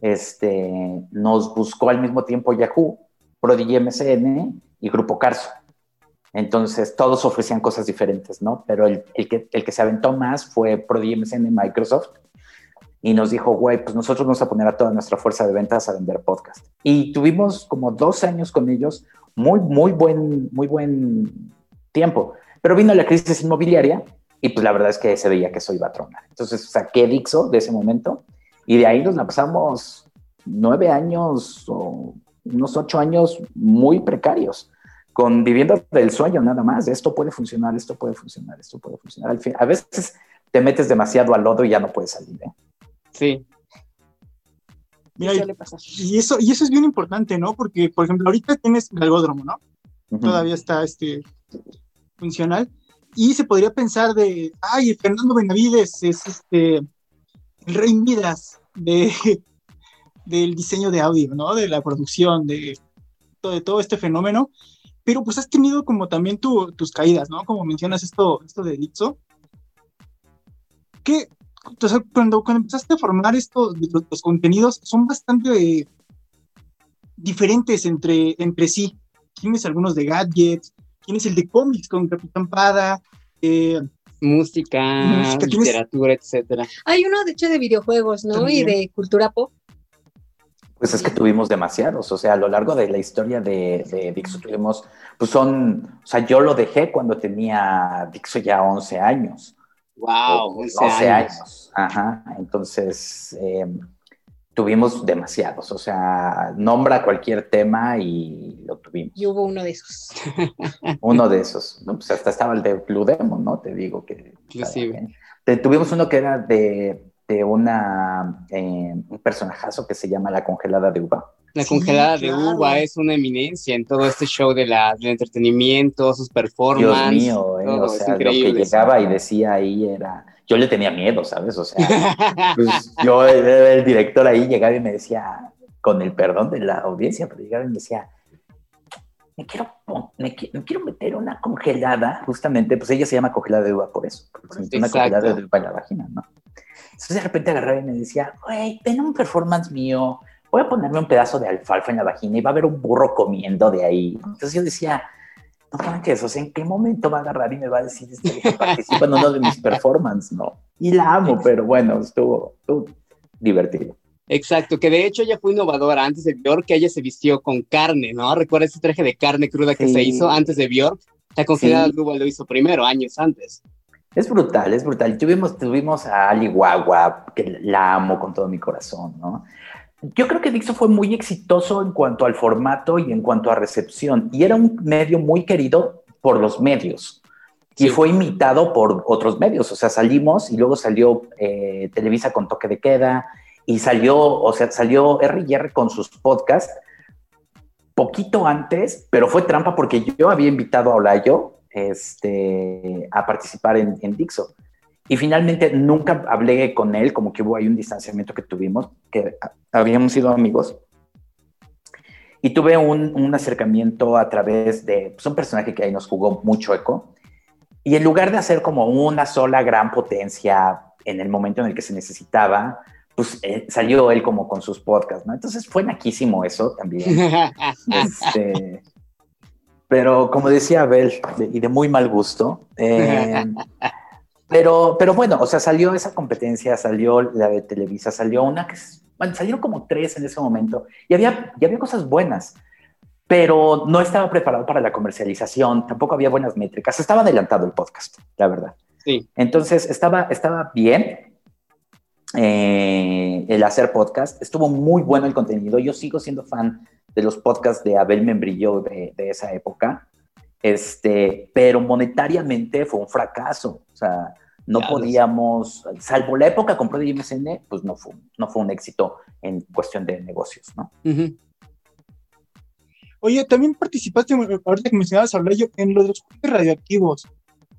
este, nos buscó al mismo tiempo Yahoo, Prodigy MCN y Grupo Carso. Entonces todos ofrecían cosas diferentes, ¿no? Pero el, el que, el que se aventó más fue Prodigy MCN Microsoft y nos dijo, güey, pues nosotros vamos a poner a toda nuestra fuerza de ventas a vender podcast. Y tuvimos como dos años con ellos, muy, muy buen, muy buen tiempo. Pero vino la crisis inmobiliaria y pues la verdad es que se veía que eso iba. Entonces saqué Dixo de ese momento y de ahí nos la pasamos nueve años o unos ocho años muy precarios, con viviendo del sueño nada más. Esto puede funcionar, esto puede funcionar, esto puede funcionar. Al fin, a veces te metes demasiado al lodo y ya no puedes salir. ¿eh? Sí. Mira, y eso, y eso es bien importante, ¿no? Porque, por ejemplo, ahorita tienes Galgódromo, ¿no? Todavía está este, funcional. Y se podría pensar de, ay, Fernando Benavides es este, el rey Midas de, del diseño de audio, ¿no? De la producción, de, todo- de todo este fenómeno. Pero pues has tenido como también tu- tus caídas, ¿no? Como mencionas esto, esto de Dixo. Que sea, cuando, cuando empezaste a formar estos los, los contenidos, son bastante eh, diferentes entre, entre sí. Tienes algunos de gadgets, tienes el de cómics con Capitán Pada, eh, Música, Música, tienes- literatura, etcétera. Hay uno, de hecho, de videojuegos, ¿no? Y de cultura pop. Pues es que tuvimos demasiados, o sea, a lo largo de la historia de, de Dixo tuvimos, pues son, o sea, yo lo dejé cuando tenía Dixo ya 11 años. Wow, 11 12 años. años. Ajá, entonces eh, tuvimos demasiados, o sea, nombra cualquier tema y lo tuvimos. Y hubo uno de esos. Uno de esos, ¿no? Pues hasta estaba el de Blue Demon, ¿no? Te digo que... Inclusive. Tuvimos uno que era de, de una, eh, un personajazo que se llama La Congelada de Uva. La Sí, congelada de claro. uva es una eminencia en todo este show de la, del entretenimiento, sus Dios performances. mío, eh, todo, o sea, lo que llegaba y decía ahí era... Yo le tenía miedo, ¿sabes? O sea, pues yo era el director ahí llegaba y me decía, con el perdón de la audiencia, pero llegaba y me decía, me quiero, me, me quiero meter una congelada, justamente, pues ella se llama congelada de uva por eso, porque se metió una congelada de uva en la vagina, ¿no? Entonces de repente agarraba y me decía, güey, ven a un performance mío, voy a ponerme un pedazo de alfalfa en la vagina y va a haber un burro comiendo de ahí. Entonces yo decía, no manches, o sea, ¿en qué momento va a agarrar y me va a decir este que participa en uno de mis performances? No. Y la amo, pero bueno, estuvo, estuvo divertido. Exacto, que de hecho ella fue innovadora antes de Bjork, que ella se vistió con carne, ¿no? ¿Recuerda ese traje de carne cruda que Sí. se hizo antes de Bjork? La congelada Sí. lo hizo primero, años antes. Es brutal, es brutal. Tuvimos, tuvimos a Ali Guagua, que la amo con todo mi corazón, ¿no? Yo creo que Dixo fue muy exitoso en cuanto al formato y en cuanto a recepción, y era un medio muy querido por los medios. Y fue imitado por otros medios, o sea, salimos y luego salió eh, Televisa con toque de queda y salió, o sea, salió R&R con sus podcasts poquito antes, pero fue trampa porque yo había invitado a Olayo este, a participar en, en Dixo. Y finalmente nunca hablé con él, como que hubo ahí un distanciamiento que tuvimos, que habíamos sido amigos. Y tuve un, un acercamiento a través de pues, un personaje que ahí nos jugó mucho eco. Y en lugar de hacer como una sola gran potencia en el momento en el que se necesitaba, pues eh, salió él como con sus podcasts, ¿no? Entonces fue naquísimo eso también. Este, pero como decía Abel, de- y de muy mal gusto, eh, pero, pero bueno, o sea, salió esa competencia, salió la de Televisa, salió una que, bueno, salieron como tres en ese momento, y había, y había cosas buenas, pero no estaba preparado para la comercialización, tampoco había buenas métricas, estaba adelantado el podcast, la verdad. Sí. Entonces, estaba, estaba bien eh, el hacer podcast, estuvo muy bueno el contenido, yo sigo siendo fan de los podcasts de Abel Membrillo de, de esa época, este, pero monetariamente fue un fracaso, o sea, no podíamos, salvo la época con Prodigy MSN, pues no fue, no fue un éxito en cuestión de negocios, ¿no? Oye, también participaste, ahorita que mencionabas a Blayo, en lo de los juegos radioactivos.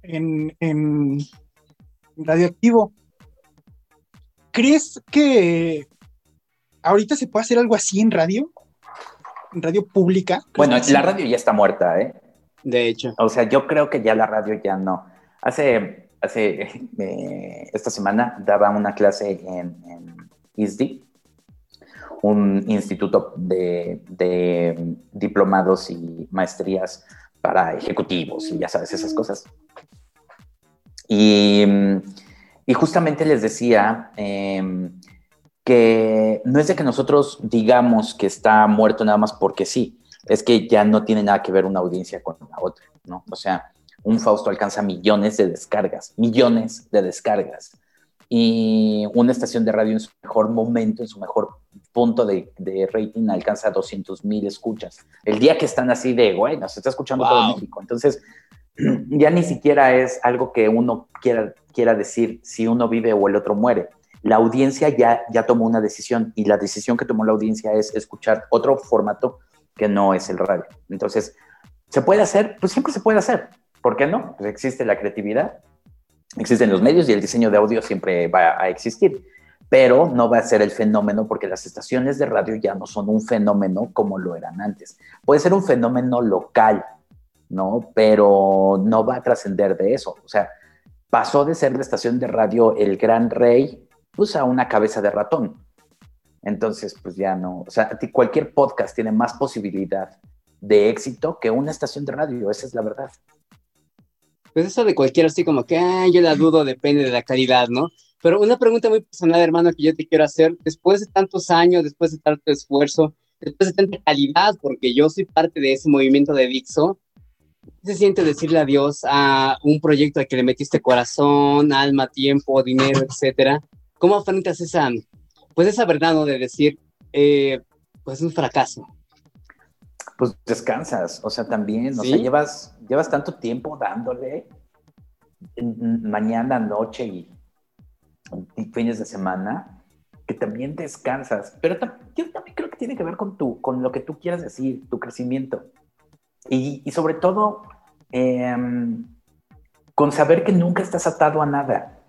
En, en radioactivo. ¿Crees que ahorita se puede hacer algo así en radio? ¿En radio pública? ¿Crees Bueno, la radio ya está muerta, ¿eh? De hecho. O sea, yo creo que ya la radio ya no. Hace, hace eh, esta semana daba una clase en, en ISDI, un instituto de, de diplomados y maestrías para ejecutivos y ya sabes, esas cosas. Y, mm, y justamente les decía em, que no es de que nosotros digamos que está muerto nada más porque sí, es que ya no tiene nada que ver una audiencia con la otra, ¿no? O sea, un Fausto alcanza millones de descargas, millones de descargas. Y una estación de radio en su mejor momento, en su mejor punto de, de rating, alcanza 200 mil escuchas. El día que están así de, güey, nos está escuchando todo Wow. México. Entonces, ya ni siquiera es algo que uno quiera, quiera decir si uno vive o el otro muere. La audiencia ya, ya tomó una decisión y la decisión que tomó la audiencia es escuchar otro formato que no es el radio. Entonces, ¿se puede hacer? Pues siempre se puede hacer. ¿Por qué no? Pues existe la creatividad, existen los medios y el diseño de audio siempre va a existir, pero no va a ser el fenómeno porque las estaciones de radio ya no son un fenómeno como lo eran antes. Puede ser un fenómeno local, ¿no? Pero no va a trascender de eso. O sea, pasó de ser la estación de radio el gran rey, pues a una cabeza de ratón. Entonces, pues ya no, o sea, cualquier podcast tiene más posibilidad de éxito que una estación de radio, esa es la verdad. Pues eso de cualquiera, así como que, ah, yo la dudo, depende de la calidad, ¿no? Pero una pregunta muy personal, hermano, que yo te quiero hacer, después de tantos años, después de tanto esfuerzo, después de tanta calidad, porque yo soy parte de ese movimiento de Dixo, ¿qué se siente decirle adiós a un proyecto al que le metiste corazón, alma, tiempo, dinero, etcétera? ¿Cómo afrontas esa, pues esa verdad, ¿no? De decir, eh, pues un fracaso. Pues descansas, o sea, también, o ¿Sí? sea, llevas, llevas tanto tiempo dándole mañana, noche y, y fines de semana que también descansas, pero yo también creo que tiene que ver con, tu, con lo que tú quieras decir, tu crecimiento. Y, y sobre todo, em, con saber que nunca estás atado a nada.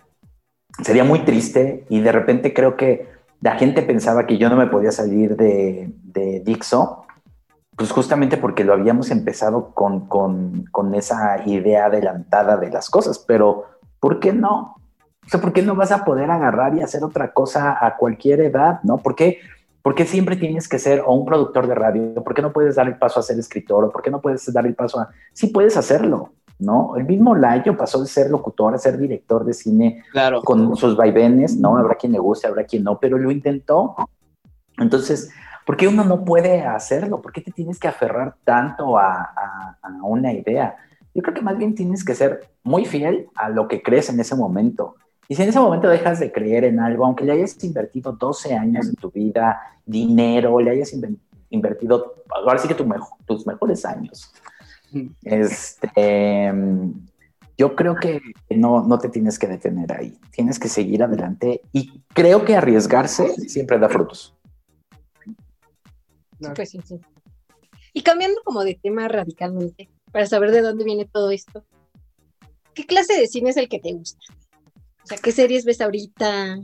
Sería muy triste y de repente creo que la gente pensaba que yo no me podía salir de, de Dixo, pues justamente porque lo habíamos empezado con, con, con esa idea adelantada de las cosas, pero ¿por qué no? O sea, ¿por qué no vas a poder agarrar y hacer otra cosa a cualquier edad, no? ¿Por qué, por qué siempre tienes que ser o un productor de radio? ¿Por qué no puedes dar el paso a ser escritor? ¿O por qué no puedes dar el paso a... Sí puedes hacerlo, ¿no? El mismo Layo pasó de ser locutor a ser director de cine Claro. con sus vaivenes, ¿no? Habrá quien le guste, habrá quien no, pero lo intentó. Entonces, ¿por qué uno no puede hacerlo? ¿Por qué te tienes que aferrar tanto a, a- a una idea? Yo creo que más bien tienes que ser muy fiel a lo que crees en ese momento. Y si en ese momento dejas de creer en algo, aunque le hayas invertido 12 años de tu vida, dinero, le hayas invertido, ahora sí que tu mejo- tus mejores años, este, yo creo que no, no te tienes que detener ahí, tienes que seguir adelante y creo que arriesgarse siempre da frutos. Pues sí, sí. Y cambiando como de tema radicalmente, para saber de dónde viene todo esto. ¿qué clase de cine es el que te gusta? O sea, ¿qué series ves ahorita?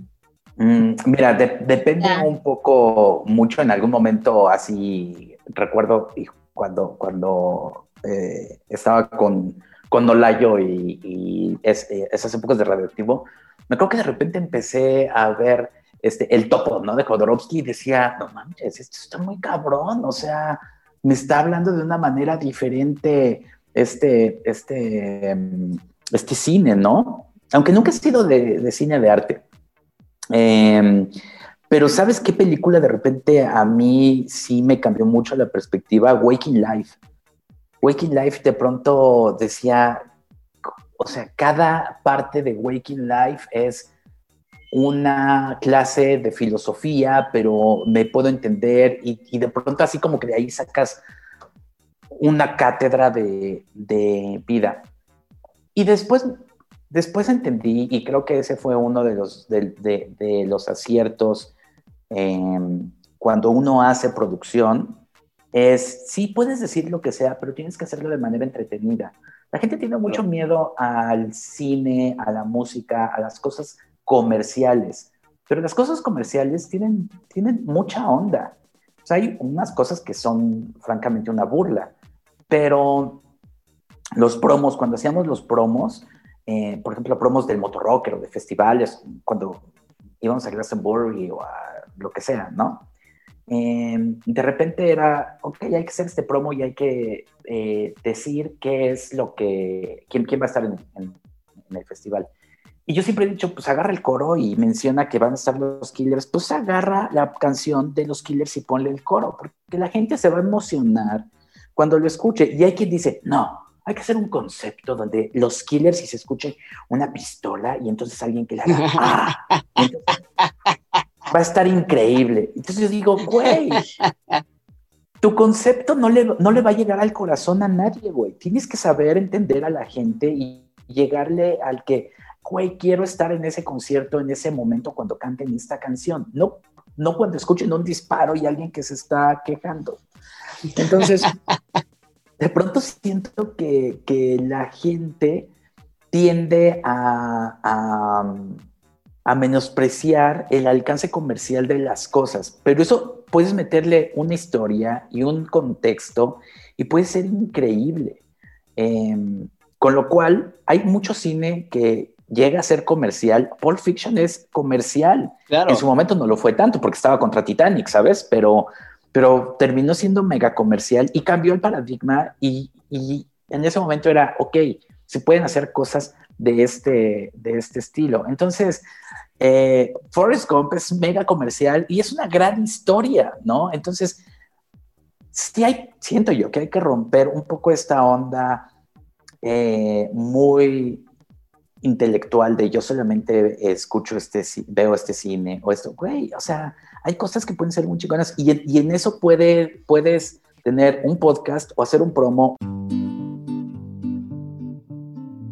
Mm, mira, de- depende Ah. un poco, mucho en algún momento así, recuerdo cuando, cuando eh, estaba con, con Olayo y, y es- eh, esas épocas de radioactivo, me acuerdo que de repente empecé a ver este, el topo, ¿no? De Jodorowsky decía, no manches, esto está muy cabrón, o sea, me está hablando de una manera diferente este, este, mm, este cine, ¿no? Aunque nunca he sido de, de cine de arte. Eh, pero ¿sabes qué película de repente a mí sí me cambió mucho la perspectiva? Waking Life. Waking Life de pronto decía, o sea, cada parte de Waking Life es una clase de filosofía, pero me puedo entender y, y de pronto así como que de ahí sacas una cátedra de, de vida. Y después, después entendí, y creo que ese fue uno de los, de, de- de los aciertos eh, cuando uno hace producción, es, sí puedes decir lo que sea, pero tienes que hacerlo de manera entretenida. La gente tiene mucho miedo al cine, a la música, a las cosas comerciales, pero las cosas comerciales tienen, tienen mucha onda. O sea, hay unas cosas que son francamente una burla, pero los promos, cuando hacíamos los promos, eh, por ejemplo, promos del motorrocker o de festivales, cuando íbamos a Glastonbury o a lo que sea, ¿no? Eh, de repente era, ok, hay que hacer este promo y hay que eh, decir qué es lo que, quién, quién va a estar en, en- en el festival. Y yo siempre he dicho, pues agarra el coro y menciona que van a estar los Killers, pues agarra la canción de los Killers y ponle el coro, porque la gente se va a emocionar cuando lo escuche. Y hay quien dice, no, hay que hacer un concepto donde los Killers y se escuche una pistola y entonces alguien que le haga, ¡ah! Entonces va a estar increíble. Entonces yo digo, güey, tu concepto no le, no le va a llegar al corazón a nadie, güey. Tienes que saber entender a la gente y llegarle al que, güey, quiero estar en ese concierto, en ese momento cuando canten esta canción. No, no cuando escuchen un disparo y alguien que se está quejando. Entonces, de pronto siento que, que la gente tiende a, a, a menospreciar el alcance comercial de las cosas, pero eso puedes meterle una historia y un contexto y puede ser increíble. Eh, con lo cual, hay mucho cine que llega a ser comercial. Pulp Fiction es comercial. Claro. En su momento no lo fue tanto porque estaba contra Titanic, ¿sabes? Pero, pero terminó siendo mega comercial y cambió el paradigma y, y en ese momento era, ok, se pueden hacer cosas de este, de este estilo. Entonces, eh, Forrest Gump es mega comercial y es una gran historia, ¿no? Entonces, sí hay, siento yo que hay que romper un poco esta onda eh, muy intelectual de yo solamente escucho este, veo este cine o esto, güey, o sea, hay cosas que pueden ser muy chingonas y, en- y en eso puede, puedes tener un podcast o hacer un promo.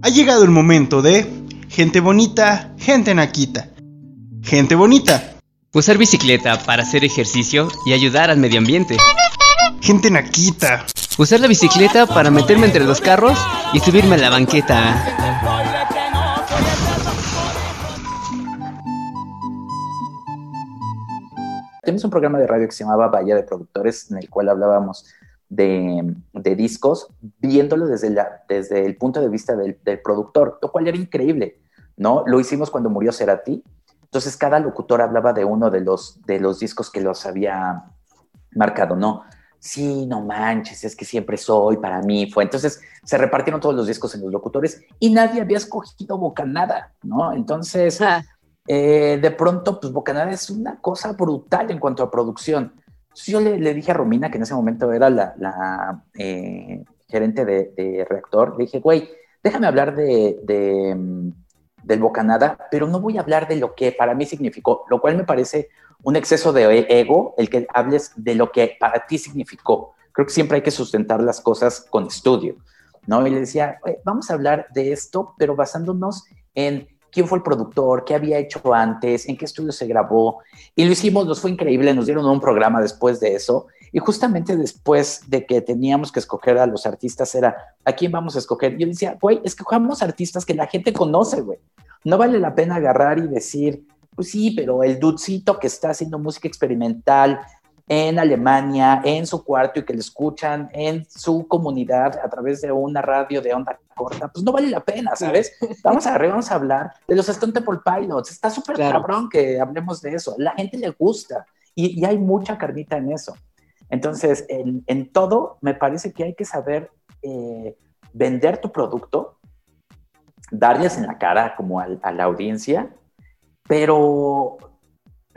Ha llegado el momento de gente bonita, gente naquita. Gente bonita, Usar bicicleta para hacer ejercicio y ayudar al medio ambiente. gente naquita. Usar la bicicleta para meterme entre los carros y subirme a la banqueta. Tenemos un programa de radio que se llamaba Bahía de Productores, en el cual hablábamos de, de discos, viéndolo desde, la, desde el punto de vista del, del productor, lo cual era increíble, ¿no? Lo hicimos cuando murió Cerati. Entonces, cada locutor hablaba de uno de los, de los discos que los había marcado, ¿no? Sí, no manches, es que siempre soy, para mí fue. Entonces, se repartieron todos los discos en los locutores y nadie había escogido Bocanada, ¿no? Entonces, eh, de pronto, pues Bocanada es una cosa brutal en cuanto a producción. Entonces, yo le, le dije a Romina, que en ese momento era la, la, eh, gerente de, de reactor, le dije, güey, déjame hablar de, de, mm, del Bocanada, pero no voy a hablar de lo que para mí significó, lo cual me parece un exceso de ego el que hables de lo que para ti significó. Creo que siempre hay que sustentar las cosas con estudio, ¿no? Y le decía, "Güey, vamos a hablar de esto, pero basándonos en quién fue el productor, qué había hecho antes, en qué estudio se grabó. Y lo hicimos, nos fue increíble, nos dieron un programa después de eso. Y justamente después de que teníamos que escoger a los artistas era, ¿a quién vamos a escoger? Yo decía, güey, escojamos artistas que la gente conoce, güey. No vale la pena agarrar y decir, pues sí, pero el dudcito que está haciendo música experimental en Alemania, en su cuarto y que le escuchan en su comunidad a través de una radio de onda corta, pues no vale la pena, ¿sabes? Vamos a vamos a hablar de los Stone Temple Pilots. Está súper Claro. cabrón que hablemos de eso. La gente le gusta y, y hay mucha carnita en eso. Entonces, en, en todo, me parece que hay que saber eh, vender tu producto, darles en la cara como al- a la audiencia, pero,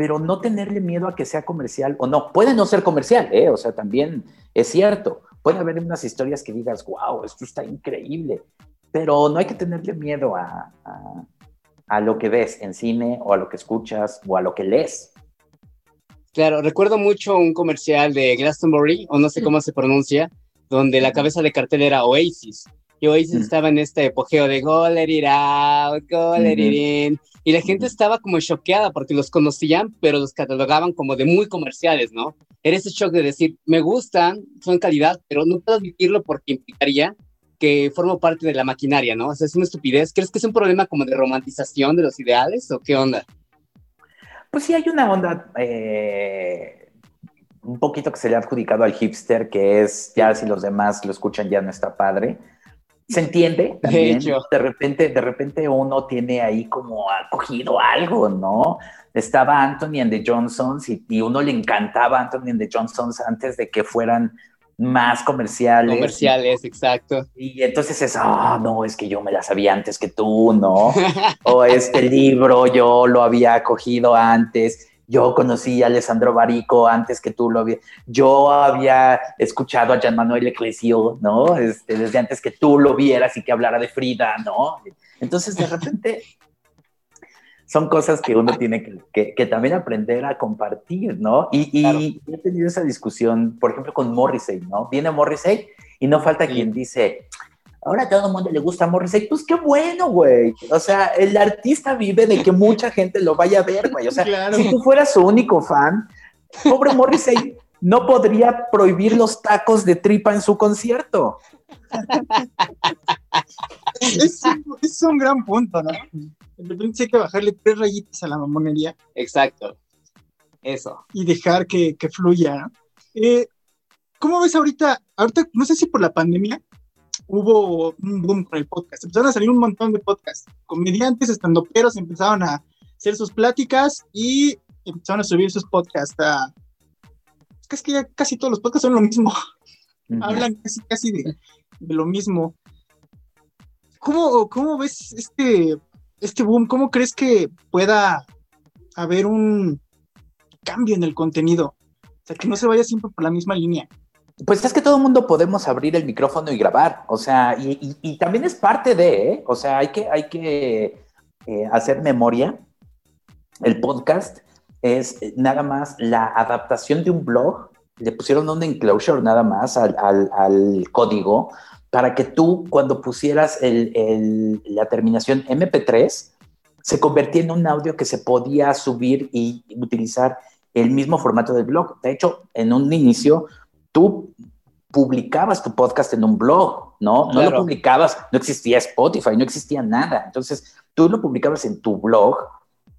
pero no tenerle miedo a que sea comercial o no. Puede no ser comercial, ¿eh? O sea, también es cierto. Puede haber unas historias que digas, wow, esto está increíble, pero no hay que tenerle miedo a, a, a lo que ves en cine o a lo que escuchas o a lo que lees. Claro, recuerdo mucho un comercial de Glastonbury, o no sé cómo se pronuncia, donde la cabeza de cartel era Oasis. Y Oasis Mm. estaba en este apogeo de go let it out, go let it in. Y la gente estaba como choqueada porque los conocían, pero los catalogaban como de muy comerciales, ¿no? Era ese shock de decir, me gustan, son calidad, pero no puedo admitirlo porque implicaría que formo parte de la maquinaria, ¿no? O sea, es una estupidez. ¿Crees que es un problema como de romantización de los ideales o qué onda? Pues sí, hay una onda eh, un poquito que se le ha adjudicado al hipster, que es ya si los demás lo escuchan ya no está padre. Se entiende también. hecho. De repente, de repente uno tiene ahí como acogido algo, ¿no? Estaba Anthony and the Johnsons y, y uno le encantaba Anthony and the Johnsons antes de que fueran más comerciales. Comerciales, exacto. Y entonces es, ah, no, es que yo me la sabía antes que tú, ¿no? o este libro yo lo había cogido antes, yo conocí a Alessandro Barico antes que tú lo había, yo había escuchado a Jean Manuel Eclesio, ¿no? Este, desde antes que tú lo vieras y que hablara de Frida, ¿no? Entonces de repente son cosas que uno tiene que, que- que también aprender a compartir, ¿no? Y, y he tenido esa discusión, por ejemplo, con Morrissey, ¿no? Viene Morrissey y no falta quien dice, ahora a todo el mundo le gusta Morrissey, pues qué bueno, güey. O sea, el artista vive de que mucha gente lo vaya a ver, güey. O sea, Claro. si tú fueras su único fan, pobre Morrissey no podría prohibir los tacos de tripa en su concierto. Es, es un gran punto, ¿no? De repente sí hay que bajarle tres rayitas a la mamonería Exacto. Eso. y dejar que, que fluya, ¿no? Eh, ¿Cómo ves ahorita? Ahorita, no sé si por la pandemia hubo un boom con el podcast. Empezaron a salir un montón de podcasts. Comediantes, estandoperos empezaron a hacer sus pláticas y empezaron a subir sus podcasts a... Es que, ya casi todos los podcasts son lo mismo. Hablan casi, casi de, de lo mismo. ¿Cómo, cómo ves este, este boom? ¿Cómo crees que pueda haber un cambio en el contenido? O sea, que no se vaya siempre por la misma línea. Pues es que todo el mundo podemos abrir el micrófono y grabar, o sea, y, también es parte de, ¿eh? o sea, hay que, hay que eh, hacer memoria. El podcast es eh, nada más la adaptación de un blog, le pusieron un enclosure nada más al, código para que tú cuando pusieras la terminación MP3 se convertía en un audio que se podía subir y utilizar el mismo formato del blog. De hecho, en un inicio tú publicabas tu podcast en un blog, ¿no? No Claro. lo publicabas, no existía Spotify, no existía nada. Entonces, tú lo publicabas en tu blog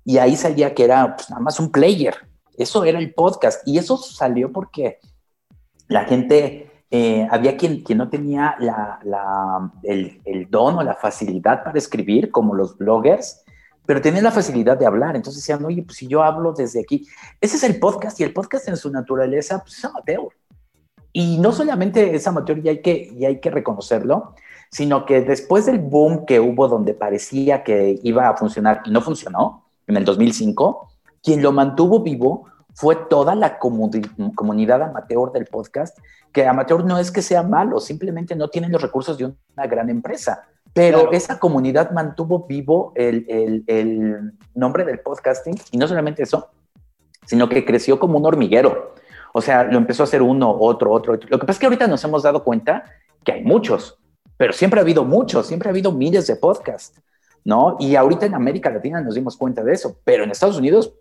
y ahí salía que era pues, nada más un player. Eso era el podcast. Y eso salió porque la gente, eh, había quien, quien no tenía la, la- el, el don o la facilidad para escribir, como los bloggers, pero tenían la facilidad de hablar. Entonces decían, oye, pues si yo hablo desde aquí, ese es el podcast y el podcast en su naturaleza pues, es amateur. Y no solamente es amateur y hay, que, y hay que reconocerlo, sino que después del boom que hubo donde parecía que iba a funcionar y no funcionó, en el 2005, quien lo mantuvo vivo fue toda la comuni- comunidad amateur del podcast, que amateur no es que sea malo, simplemente no tienen los recursos de una gran empresa. Pero Claro. esa comunidad mantuvo vivo el, el- el nombre del podcasting y no solamente eso, sino que creció como un hormiguero. O sea, lo empezó a hacer uno, otro, otro, otro. Lo que pasa es que ahorita nos hemos dado cuenta que hay muchos, pero siempre ha habido muchos, siempre ha habido miles de podcasts, ¿no? Y ahorita en América Latina nos dimos cuenta de eso, pero en Estados Unidos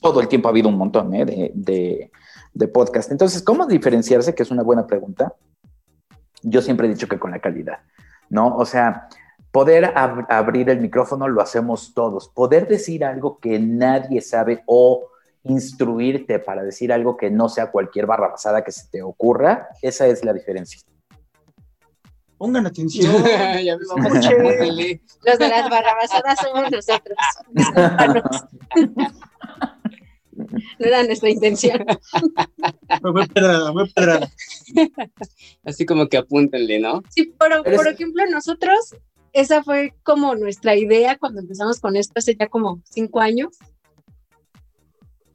todo el tiempo ha habido un montón ¿eh? de, de- de podcast. Entonces, ¿cómo diferenciarse? Que es una buena pregunta. Yo siempre he dicho que con la calidad, ¿no? O sea, poder ab- abrir el micrófono lo hacemos todos. Poder decir algo que nadie sabe o instruirte para decir algo que no sea cualquier barrabasada que se te ocurra, esa es la diferencia. Pongan atención. ya me vamos a Escuchen. ponerle. Los de las barrabasadas somos nosotros. No era nuestra intención. Fue pedrada, fue pedrada. Así como que apúntenle, ¿no? Sí, pero por ejemplo, nosotros, esa fue como nuestra idea cuando empezamos con esto hace ya como cinco años.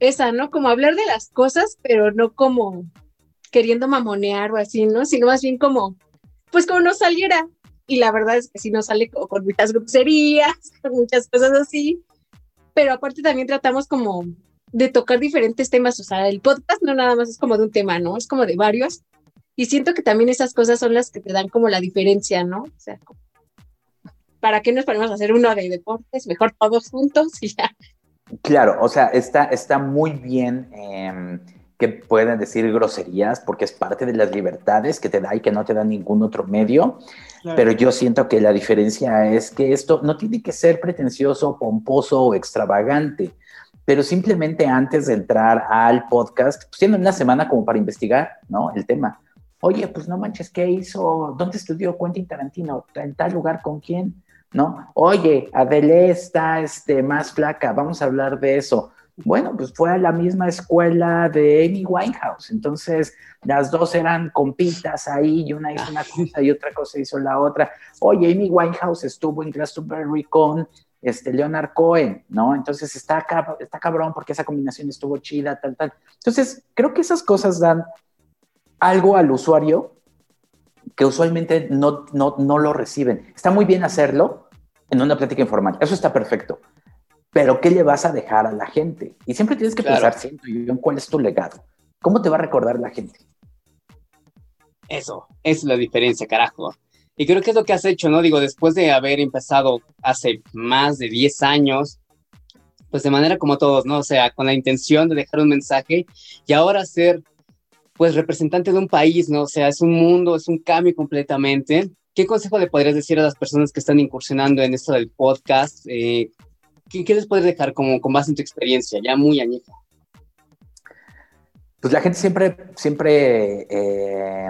Esa, ¿no? Como hablar de las cosas, pero no como queriendo mamonear o así, ¿no? Sino más bien como, pues como nos saliera. Y la verdad es que sí nos sale como con muchas groserías, con muchas cosas así. Pero aparte también tratamos como de tocar diferentes temas. O sea, el podcast no nada más es como de un tema, ¿no? Es como de varios. Y siento que también esas cosas son las que te dan como la diferencia, ¿no? O sea, ¿para qué nos ponemos a hacer uno de deportes? Mejor todos juntos y ya. Claro, o sea, está, está muy bien em, que puedan decir groserías porque es parte de las libertades que te da y que no te da ningún otro medio. Claro. Pero yo siento que la diferencia es que esto no tiene que ser pretencioso, pomposo o extravagante, pero simplemente antes de entrar al podcast, pues tienen una semana como para investigar, ¿no? El tema. Oye, pues no manches, ¿qué hizo? ¿Dónde estudió Quentin Tarantino? ¿En tal lugar con quién? ¿No? Oye, Adele está este, más flaca, vamos a hablar de eso. Bueno, pues fue a la misma escuela de Amy Winehouse, entonces las dos eran compitas ahí y una hizo una cosa y otra cosa hizo la otra. Oye, Amy Winehouse estuvo en Glastonbury con este, Leonard Cohen, ¿no? Entonces está, cab- está cabrón porque esa combinación estuvo chida, tal, tal. Entonces, creo que esas cosas dan algo al usuario que usualmente no, no, no lo reciben. Está muy bien hacerlo en una plática informal, eso está perfecto. Pero, ¿qué le vas a dejar a la gente? Y siempre tienes que Claro. pensar, siento yo, en cuál es tu legado. ¿Cómo te va a recordar la gente? Eso, es la diferencia, carajo. Y creo que es lo que has hecho, ¿no? Digo, después de haber empezado hace más de 10 años, pues de manera como todos, ¿no? O sea, con la intención de dejar un mensaje y ahora ser, pues, representante de un país, ¿no? O sea, es un mundo, es un cambio completamente. ¿Qué consejo le podrías decir a las personas que están incursionando en esto del podcast? Eh, ¿qué, qué les puedes dejar como con base en tu experiencia, ya muy añeja? Pues la gente siempre, siempre eh,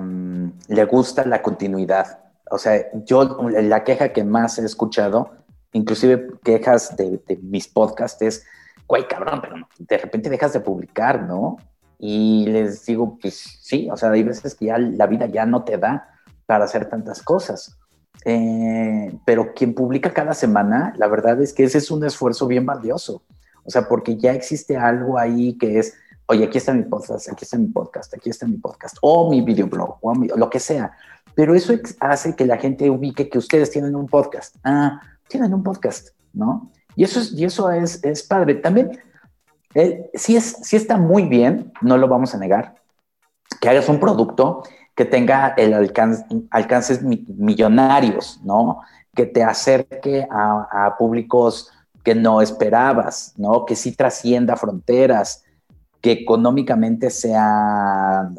le gusta la continuidad. O sea, yo la queja que más he escuchado, inclusive quejas de, de mis podcasts, es, güey, cabrón, pero de repente dejas de publicar, ¿no? Y les digo, pues sí, o sea, hay veces que ya la vida ya no te da para hacer tantas cosas. Eh, pero quien publica cada semana, la verdad es que ese es un esfuerzo bien valioso. O sea, porque ya existe algo ahí que es, oye, aquí está mi podcast, aquí está mi podcast, aquí está mi podcast, o mi videoblog, o mi- lo que sea. Pero eso hace que la gente ubique que ustedes tienen un podcast. Ah, tienen un podcast, ¿no? Y eso es, y eso es, es padre. También, eh, sí, es, sí está muy bien, no lo vamos a negar, que hagas un producto que tenga el alcance, alcances mi- millonarios, ¿no? Que te acerque a, a públicos que no esperabas, ¿no? Que sí trascienda fronteras, que económicamente sean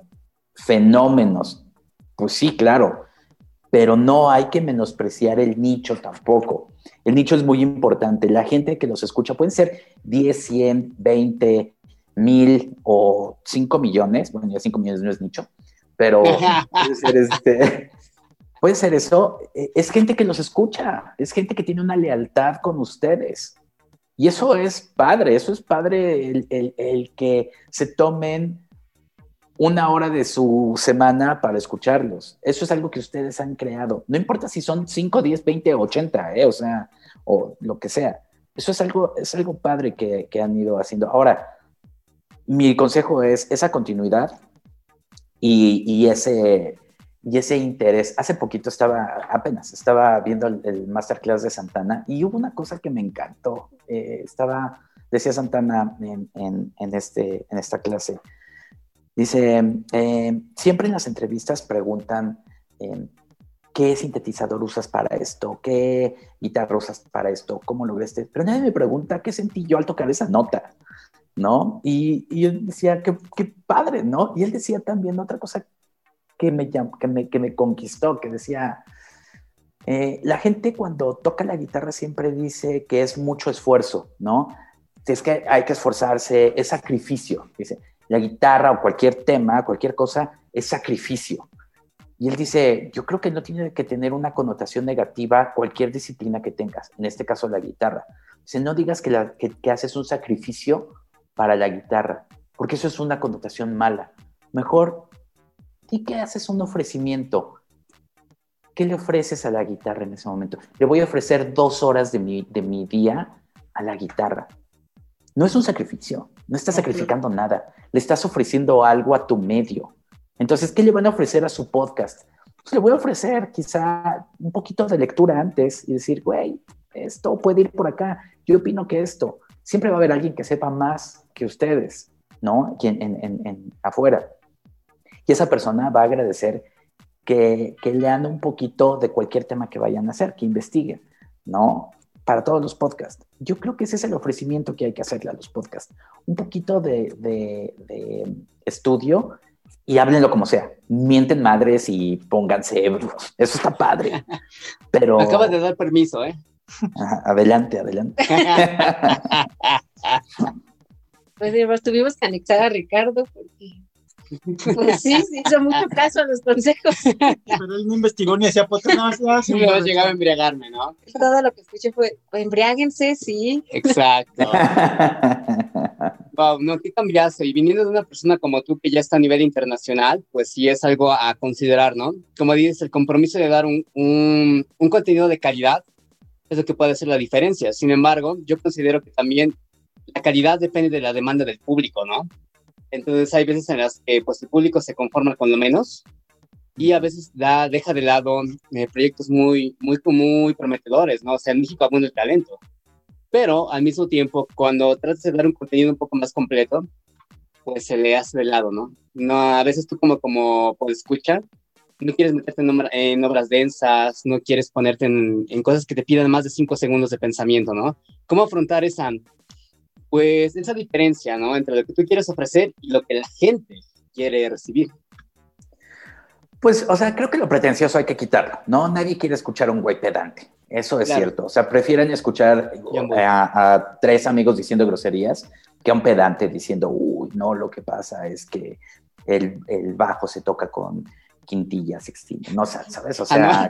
fenómenos. Pues sí, claro, pero no hay que menospreciar el nicho tampoco. El nicho es muy importante. La gente que los escucha pueden ser 10, 100, 20, mil o 5 millones. Bueno, ya 5 millones no es nicho, pero puede ser, este, puede ser eso. Eh, Es gente que los escucha, es gente que tiene una lealtad con ustedes. Y eso es padre, eso es padre el, el- el que se tomen una hora de su semana para escucharlos. Eso es algo que ustedes han creado. No importa si son 5, 10, 20, 80, ¿eh? o sea, o lo que sea. Eso es algo, es algo padre que, que han ido haciendo. Ahora, mi consejo es esa continuidad y, ese, y ese interés. Hace poquito estaba, apenas estaba viendo el, masterclass de Santana y hubo una cosa que me encantó. Eh, estaba, decía Santana en, en, este, en esta clase, dice, eh, siempre en las entrevistas preguntan, eh, ¿qué sintetizador usas para esto? ¿Qué guitarra usas para esto? ¿Cómo lograste? Pero nadie me pregunta qué sentí yo al tocar esa nota. ¿No? Y, y yo decía, qué, qué padre, ¿no? Y él decía también otra cosa que me, que me, que me conquistó, que decía, eh, la gente cuando toca la guitarra siempre dice que es mucho esfuerzo, ¿no? Es que hay que esforzarse, es sacrificio. Dice, la guitarra o cualquier tema, cualquier cosa, es sacrificio. Y él dice, yo creo que no tiene que tener una connotación negativa cualquier disciplina que tengas, en este caso la guitarra. Dice, no digas que, la- que- que haces un sacrificio para la guitarra, porque eso es una connotación mala. Mejor, di que haces un ofrecimiento. ¿Qué le ofreces a la guitarra en ese momento? Le voy a ofrecer dos horas de mi, de mi día a la guitarra. No es un sacrificio, no estás sacrificando nada, le estás ofreciendo algo a tu medio. Entonces, ¿qué le van a ofrecer a su podcast? Pues le voy a ofrecer quizá un poquito de lectura antes y decir, güey, esto puede ir por acá. Yo opino que esto, siempre va a haber alguien que sepa más que ustedes, ¿no? En, en- en- en- afuera. Y esa persona va a agradecer que, que lean un poquito de cualquier tema que vayan a hacer, que investiguen, ¿no? Para todos los podcasts. Yo creo que ese es el ofrecimiento que hay que hacerle a los podcasts. Un poquito de, de- de estudio y háblenlo como sea. Mienten madres y pónganse. Eso está padre. Pero. Acabas de dar permiso, ¿eh? Ajá, adelante, adelante. Pues además tuvimos que anexar a Ricardo porque pues, sí, sí hizo mucho caso a los consejos. Pero él no investigó ni hacía podcast, nada más, llegaba a embriagarme, ¿no? Todo lo que escuché fue, embriáguense, sí. Exacto. Wow, no, qué cambiazo. Y viniendo de una persona como tú que ya está a nivel internacional, pues sí es algo a considerar, ¿no? Como dices, el compromiso de dar un, un, un contenido de calidad es lo que puede hacer la diferencia. Sin embargo, yo considero que también la calidad depende de la demanda del público, ¿no? Entonces hay veces en las que pues el público se conforma con lo menos y a veces da, deja de lado eh, proyectos muy, muy, muy prometedores, ¿no? O sea, en México abunda el talento pero al mismo tiempo, cuando tratas de dar un contenido un poco más completo, pues se le hace de lado, ¿no? No, a veces tú como, como pues, escucha, no quieres meterte en, obra- en obras densas, no quieres ponerte en, en cosas que te pidan más de cinco segundos de pensamiento, ¿no? ¿Cómo afrontar esa, pues, esa diferencia, ¿no? Entre lo que tú quieres ofrecer y lo que la gente quiere recibir. Pues, o sea, creo que lo pretencioso hay que quitarlo, ¿no? Nadie quiere escuchar a un güey pedante. Eso es Claro. cierto. O sea, prefieren escuchar a, a tres amigos diciendo groserías que a un pedante diciendo, uy, no, lo que pasa es que el, el bajo se toca con quintilla sextina. No, sa- ¿sabes? O sea,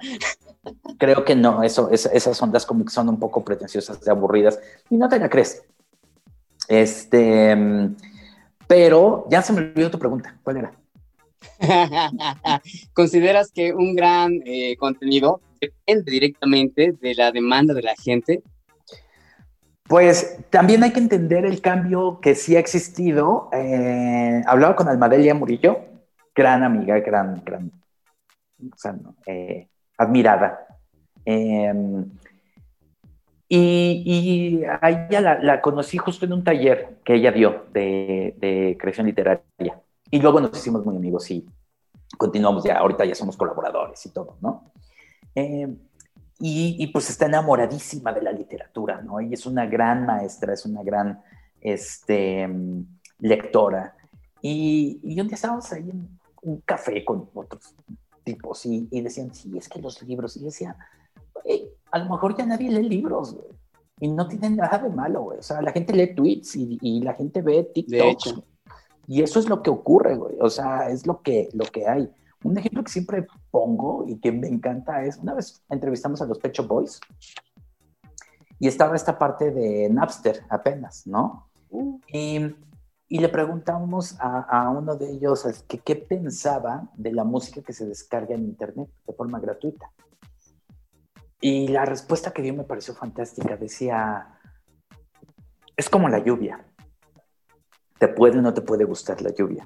creo que no, eso, es- esas ondas como que son un poco pretenciosas y aburridas y no te la crees. Este, pero ya se me olvidó tu pregunta. ¿Cuál era? ¿Consideras que un gran eh, contenido depende directamente de la demanda de la gente? Pues también hay que entender el cambio que sí ha existido. Eh, hablaba con Almadelia Murillo, gran amiga, gran, gran, o sea, eh, admirada. Eh, y, y a ella la, conocí justo en un taller que ella dio de, de creación literaria. Y luego nos hicimos muy amigos y continuamos ya, ahorita ya somos colaboradores y todo, ¿no? Eh, y, y, pues está enamoradísima de la literatura, ¿no? Y es una gran maestra, es una gran este, lectora. Y, y un día estábamos ahí en un café con otros tipos y, y decían, sí, es que los libros, y decía, "Güey, a lo mejor ya nadie lee libros, güey. Y no tienen nada de malo, güey. O sea, la gente lee tweets y, y la gente ve TikToks. Y eso es lo que ocurre, güey. O sea, es lo que, lo que hay. Un ejemplo que siempre pongo y que me encanta es, una vez entrevistamos a los Pecho Boys y estaba esta parte de Napster apenas, ¿no? Y, y le preguntamos a, uno de ellos que qué pensaba de la música que se descarga en Internet de forma gratuita. Y la respuesta que dio me pareció fantástica. Decía, es como la lluvia. Te puede o no te puede gustar la lluvia.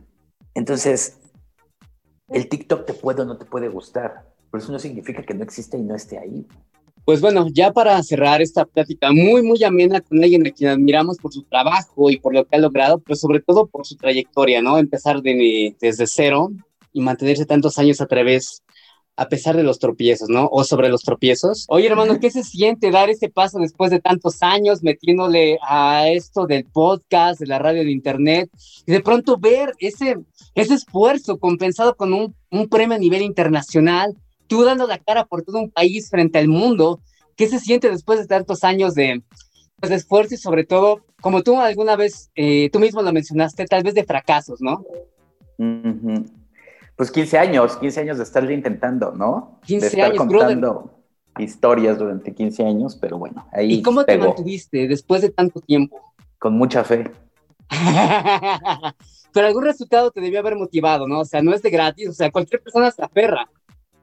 Entonces, el TikTok te puede o no te puede gustar, pero eso no significa que no exista y no esté ahí. Pues bueno, ya para cerrar esta plática muy, muy amena con alguien a quien admiramos por su trabajo y por lo que ha logrado, pero sobre todo por su trayectoria, ¿no? Empezar de, desde cero y mantenerse tantos años a través, a pesar de los tropiezos, ¿no? O sobre los tropiezos. Oye, hermano, ¿qué se siente dar ese paso después de tantos años metiéndole a esto del podcast, de la radio, de internet, y de pronto ver ese, ese esfuerzo compensado con un, un premio a nivel internacional, tú dando la cara por todo un país frente al mundo? ¿Qué se siente después de tantos años de, pues, de esfuerzo y sobre todo, como tú alguna vez, eh, tú mismo lo mencionaste, tal vez de fracasos, ¿no? Pues 15 años, 15 años de estarle intentando, ¿no? 15 de estar años, contando historias durante 15 años, pero bueno, ahí ¿Y cómo te mantuviste después de tanto tiempo? con mucha fe. pero algún resultado te debió haber motivado, ¿no? O sea, no es de gratis, o sea, cualquier persona se aferra,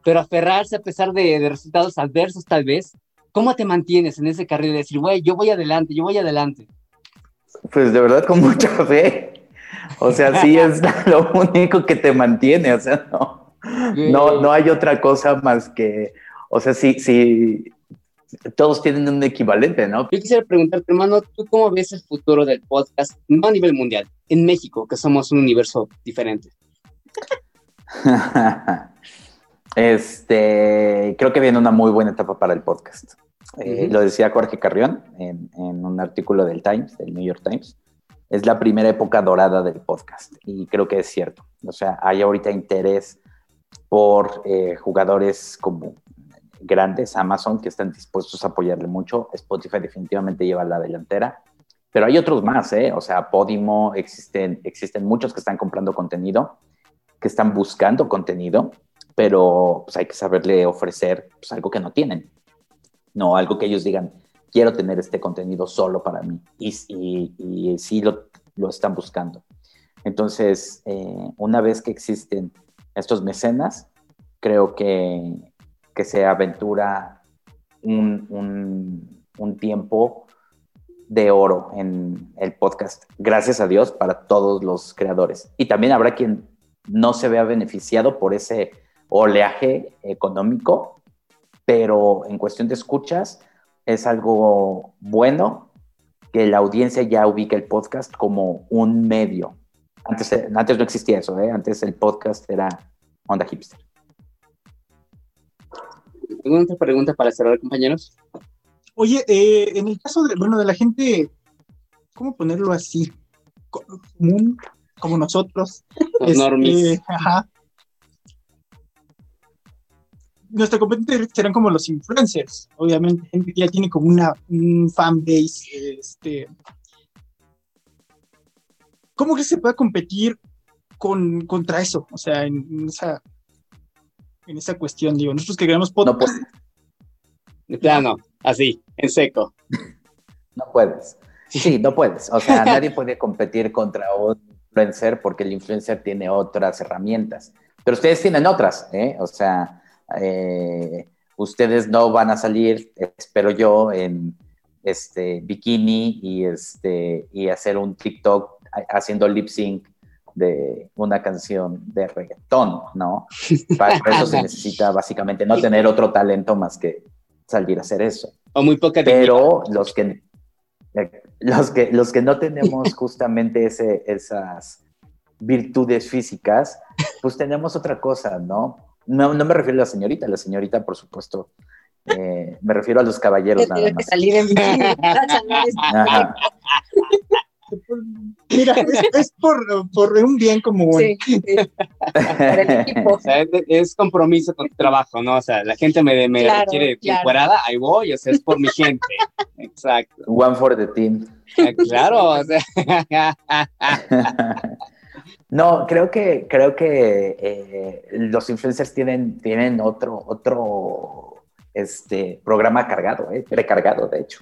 pero aferrarse a pesar de, de resultados adversos tal vez, ¿cómo te mantienes en ese carril de decir, güey, yo voy adelante, yo voy adelante? Pues de verdad con mucha fe. O sea, sí es lo único que te mantiene, o sea, no, no, no hay otra cosa más que, o sea, sí, sí, todos tienen un equivalente, ¿no? Yo quisiera preguntarte, hermano, ¿tú cómo ves el futuro del podcast, no a nivel mundial, en México, que somos un universo diferente? Este, creo que viene una muy buena etapa para el podcast. Eh. Lo decía Jorge Carrión en, en un artículo del Times, del New York Times. Es la primera época dorada del podcast y creo que es cierto. O sea, hay ahorita interés por eh, jugadores como grandes, Amazon, que están dispuestos a apoyarle mucho. Spotify definitivamente lleva la delantera. Pero hay otros más, ¿eh? O sea, Podimo, existen, existen muchos que están comprando contenido, que están buscando contenido, pero pues, hay que saberle ofrecer pues, algo que no tienen. No, algo que ellos digan, quiero tener este contenido solo para mí. Y, y, y sí lo, lo están buscando. Entonces, eh, una vez que existen estos mecenas, creo que, que se aventura un, un, un tiempo de oro en el podcast, gracias a Dios, para todos los creadores. Y también habrá quien no se vea beneficiado por ese oleaje económico, pero en cuestión de escuchas es algo bueno que la audiencia ya ubica el podcast como un medio. Antes, antes no existía eso, ¿eh? antes el podcast era onda hipster. ¿Alguna otra pregunta para cerrar, compañeros? Oye, eh, en el caso de, bueno, de la gente, ¿cómo ponerlo así? Co- Común, como nosotros. Los Este, normies. Ajá. Nuestra competencia serán como los influencers, obviamente, gente que ya tiene como una un fan base, este. ¿Cómo que se puede competir con, contra eso? O sea, en, en esa en esa cuestión, digo, nosotros que queremos No, podcast, puedes, De plano, así, en seco. no puedes. Sí, no puedes. O sea, nadie puede competir contra un influencer porque el influencer tiene otras herramientas. Pero ustedes tienen otras, ¿eh? O sea, eh, ustedes no van a salir, espero yo, en este bikini y este y hacer un TikTok haciendo lip sync de una canción de reggaetón, ¿no? Para eso se necesita básicamente no tener otro talento más que salir a hacer eso. O muy poca Pero los que, eh, los que, los que no tenemos justamente ese, esas virtudes físicas, pues tenemos otra cosa, ¿no? No, no me refiero a la señorita, la señorita, por supuesto, eh, me refiero a los caballeros nada que salir en mira, es, es por, por un bien común. Sí, sí, para el equipo. O sea, es, es compromiso con tu trabajo, ¿no? O sea, la gente me, me Claro, quiere claro. ahí voy, o sea, es por mi gente. Exacto. One for the team. Ah, Claro, o sea, No, creo que, creo que eh, los influencers tienen, tienen otro, otro este, programa cargado, eh, precargado, de hecho.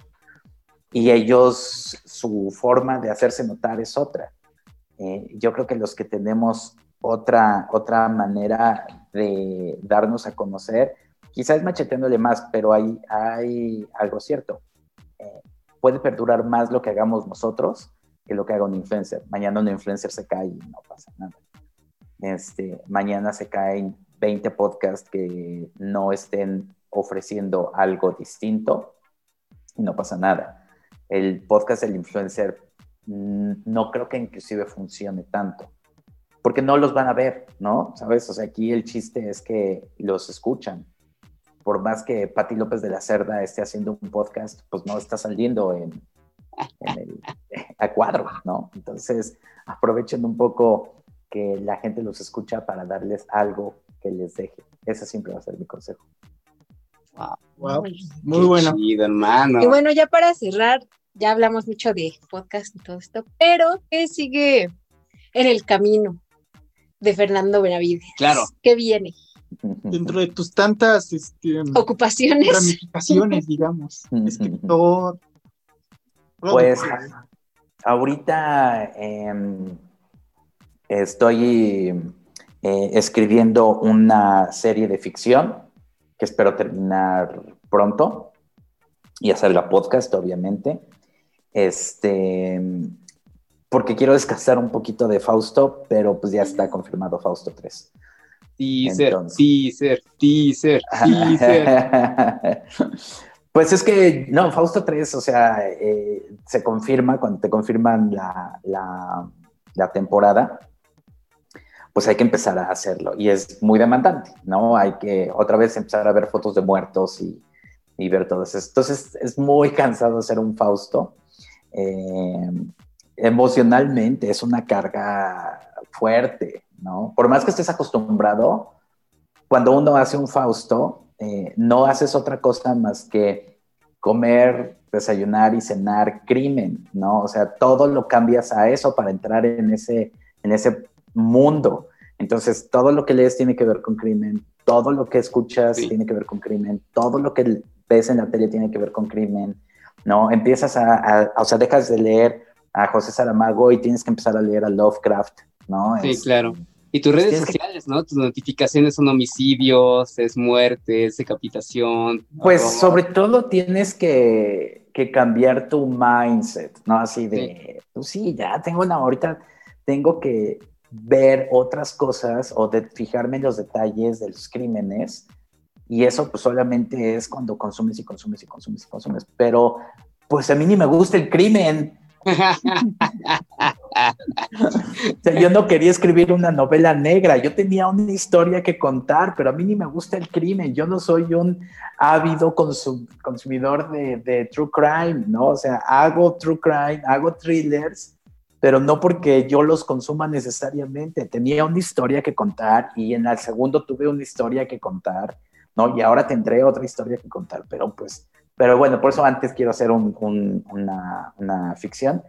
Y ellos, su forma de hacerse notar es otra. Eh, yo creo que los que tenemos otra, otra manera de darnos a conocer, quizás macheteándole más, pero hay, hay algo cierto. Puede perdurar más lo que hagamos nosotros que lo que haga un influencer. Mañana un influencer se cae y no pasa nada. Este, mañana se caen 20 podcasts que no estén ofreciendo algo distinto y no pasa nada. El podcast del influencer mm, no creo que inclusive funcione tanto porque no los van a ver, ¿no? ¿Sabes? O sea, aquí el chiste es que los escuchan. Por más que Patti López de la Cerda esté haciendo un podcast, pues no está saliendo en, en el, a cuadro, ¿no? Entonces, aprovechen un poco que la gente los escucha para darles algo que les deje. Ese siempre va a ser mi consejo. Wow, Qué muy bueno. chido, hermano. Y bueno, ya para cerrar, ya hablamos mucho de podcast y todo esto, pero ¿qué sigue en el camino de Fernando Benavides? Claro. ¿Qué viene? Dentro de tus tantas este, Ocupaciones. ramificaciones, digamos, escritor. Pues ahorita em, estoy eh, escribiendo una serie de ficción que espero terminar pronto y hacerla podcast, obviamente. Este, porque quiero descansar un poquito de Fausto, pero pues ya está confirmado Fausto 3. Teaser, Entonces. teaser, teaser, teaser. Pues es que, no, Fausto 3, o sea, eh, se confirma, cuando te confirman la, la, temporada, pues hay que empezar a hacerlo. Y es muy demandante, ¿no? Hay que otra vez empezar a ver fotos de muertos y, y ver todo eso. Entonces es muy cansado hacer un Fausto. Eh, emocionalmente es una carga fuerte, ¿no? Por más que estés acostumbrado, cuando uno hace un Fausto, eh, no haces otra cosa más que comer, desayunar y cenar crimen, ¿no? O sea, todo lo cambias a eso para entrar en ese, en ese mundo. Entonces, todo lo que lees tiene que ver con crimen, todo lo que escuchas Sí. tiene que ver con crimen, todo lo que ves en la tele tiene que ver con crimen, ¿no? Empiezas a, a- o sea, dejas de leer a José Saramago y tienes que empezar a leer a Lovecraft, ¿no? Sí, Es- claro. Y tus redes Tienes que- sociales, ¿no? Tus notificaciones son homicidios, es muerte, es decapitación. Pues sobre todo tienes que, que cambiar tu mindset, ¿no? Así de, pues sí, ya tengo una, ahorita tengo que ver otras cosas o de fijarme en los detalles de los crímenes y eso pues solamente es cuando consumes y consumes y consumes y consumes, pero pues a mí ni me gusta el crimen. O sea, yo no quería escribir una novela negra, yo tenía una historia que contar, pero a mí ni me gusta el crimen, yo no soy un ávido consum- consumidor de, de true crime, ¿no? O sea, hago true crime, hago thrillers, pero no porque yo los consuma necesariamente, tenía una historia que contar y en el segundo tuve una historia que contar, ¿no? Y ahora tendré otra historia que contar, pero pues, pero bueno, por eso antes quiero hacer un- un- una, una ficción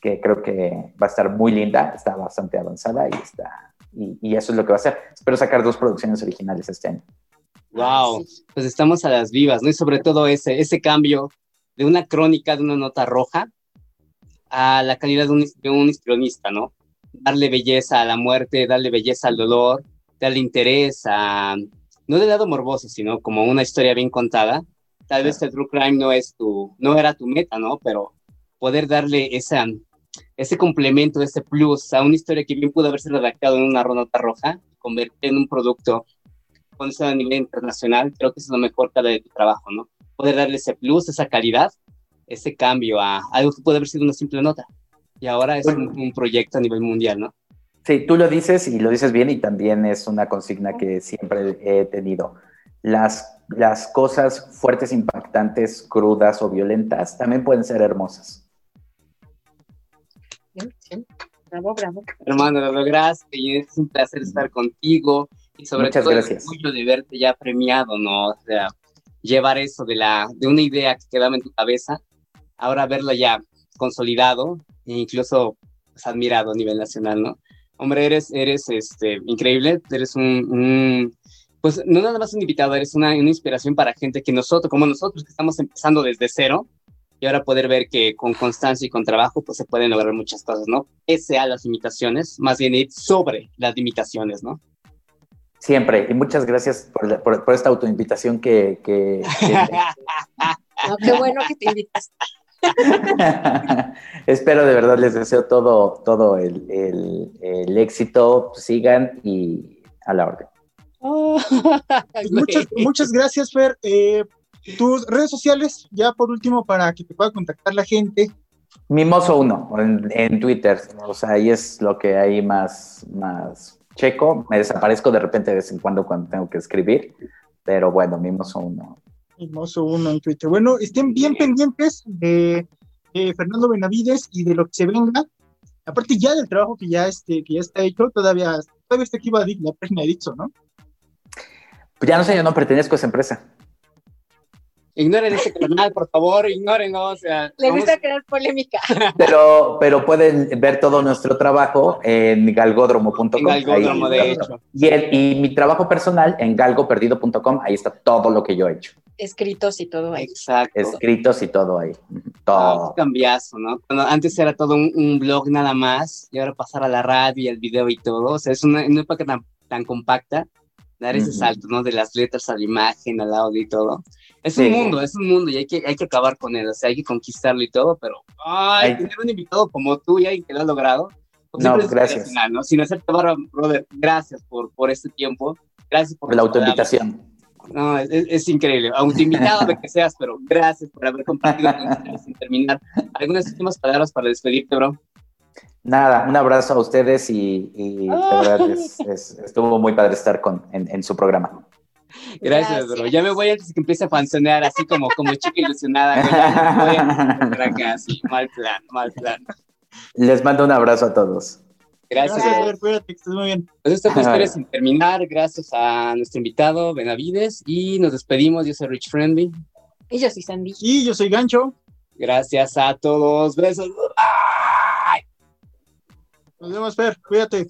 que creo que va a estar muy linda, está bastante avanzada y está y, y eso es lo que va a hacer. Espero sacar dos producciones originales este año. Wow, pues estamos a las vivas, ¿no? Y sobre todo ese, ese cambio de una crónica, de una nota roja, a la calidad de un, de un histrionista, ¿no? Darle belleza a la muerte, darle belleza al dolor, darle interés a, no del lado morboso, sino como una historia bien contada. Tal vez el true crime no es tu, no era tu meta, ¿no? Pero poder darle esa, ese complemento, ese plus a una historia que bien pudo haberse redactado en una nota roja, convertir en un producto con a nivel internacional, creo que es lo mejor cada de tu trabajo, ¿no? Poder darle ese plus, esa calidad, ese cambio a algo que puede haber sido una simple nota. Y ahora es un, un proyecto a nivel mundial, ¿no? Sí, tú lo dices y lo dices bien y también es una consigna que siempre he tenido. Las, las cosas fuertes, impactantes, crudas o violentas también pueden ser hermosas. Bien, bien. Bravo, bravo. Hermano, lo lograste y es un placer estar contigo y sobre Muchas todo gracias. el orgullo de verte ya premiado, ¿no? O sea, llevar eso de, la, de una idea que quedaba en tu cabeza, ahora verlo ya consolidado e incluso pues, admirado a nivel nacional, ¿no? Hombre, eres, eres este, increíble, eres un, un- pues no nada más un invitado, eres una, una inspiración para gente que nosotros, como nosotros que estamos empezando desde cero, y ahora poder ver que con constancia y con trabajo pues se pueden lograr muchas cosas, ¿no? Pese a las limitaciones, más bien ir sobre las limitaciones, ¿no? Siempre. Y muchas gracias por, la- por- por esta autoinvitación que... que- que- No, qué bueno que te invitas. Espero de verdad, les deseo todo, todo el, el- el éxito. Sigan y a la orden. Pues muchas, muchas gracias, Fer. Eh, tus redes sociales, ya por último, para que te pueda contactar la gente. Mimoso 1 en, en Twitter. O sea, ahí es lo que hay más, más checo. Me desaparezco de repente de vez en cuando cuando tengo que escribir. Pero bueno, Mimoso 1. Mimoso uno en Twitter. Bueno, estén bien pendientes de, de Fernando Benavides y de lo que se venga. Aparte ya del trabajo que ya, este, que ya está hecho, todavía, todavía está aquí va la página de Dixo, ¿no? Pues ya no sé, yo no pertenezco a esa empresa. Ignoren ese canal, por favor, ignoren, o sea. Le vamos- gusta crear polémica. Pero, pero pueden ver todo nuestro trabajo en galgódromo.com. En Galgódromo, Ahí- de hecho. Y, el- y mi trabajo personal en galgoperdido.com, ahí está todo lo que yo he hecho. Escritos y todo ahí. Exacto. Escritos y todo ahí. Ah, Todo. qué cambiazo, ¿no? Cuando antes era todo un, un blog nada más, y ahora pasar a la radio y al video y todo. O sea, es una, una época tan, tan compacta, dar ese salto, ¿no? De las letras a la imagen, al audio y todo. Es Sí. un mundo, es un mundo y hay que, hay que acabar con él, o sea, hay que conquistarlo y todo, pero ay, Hay- tener un invitado como tú y alguien que lo ha logrado. pues No, gracias. ¿no? Sin hacerte barra, brother, gracias por, por este tiempo, gracias por la autoinvitación. No, es, es increíble. Autoinvitado lo que seas, pero gracias por haber compartido con nosotros sin terminar. ¿Algunas últimas palabras para despedirte, bro? Nada, un abrazo a ustedes y, y de verdad es- es- estuvo muy padre estar con, en, en su programa. Gracias, bro. Gracias. Ya me voy antes de que empiece a fanzonear así como, como chica ilusionada. güey. Ya me voy a por acá, así. Mal plan, mal plan. Les mando un abrazo a todos. Gracias. Gracias, bro. Que estés muy bien. Pues esto fue Historia sin terminar. Gracias a nuestro invitado, Benavides. Y nos despedimos. Yo soy Rich Friendly. Y yo soy Sandy. Y yo soy Gancho. Gracias a todos. Besos. Nos vemos, Fer, cuídate.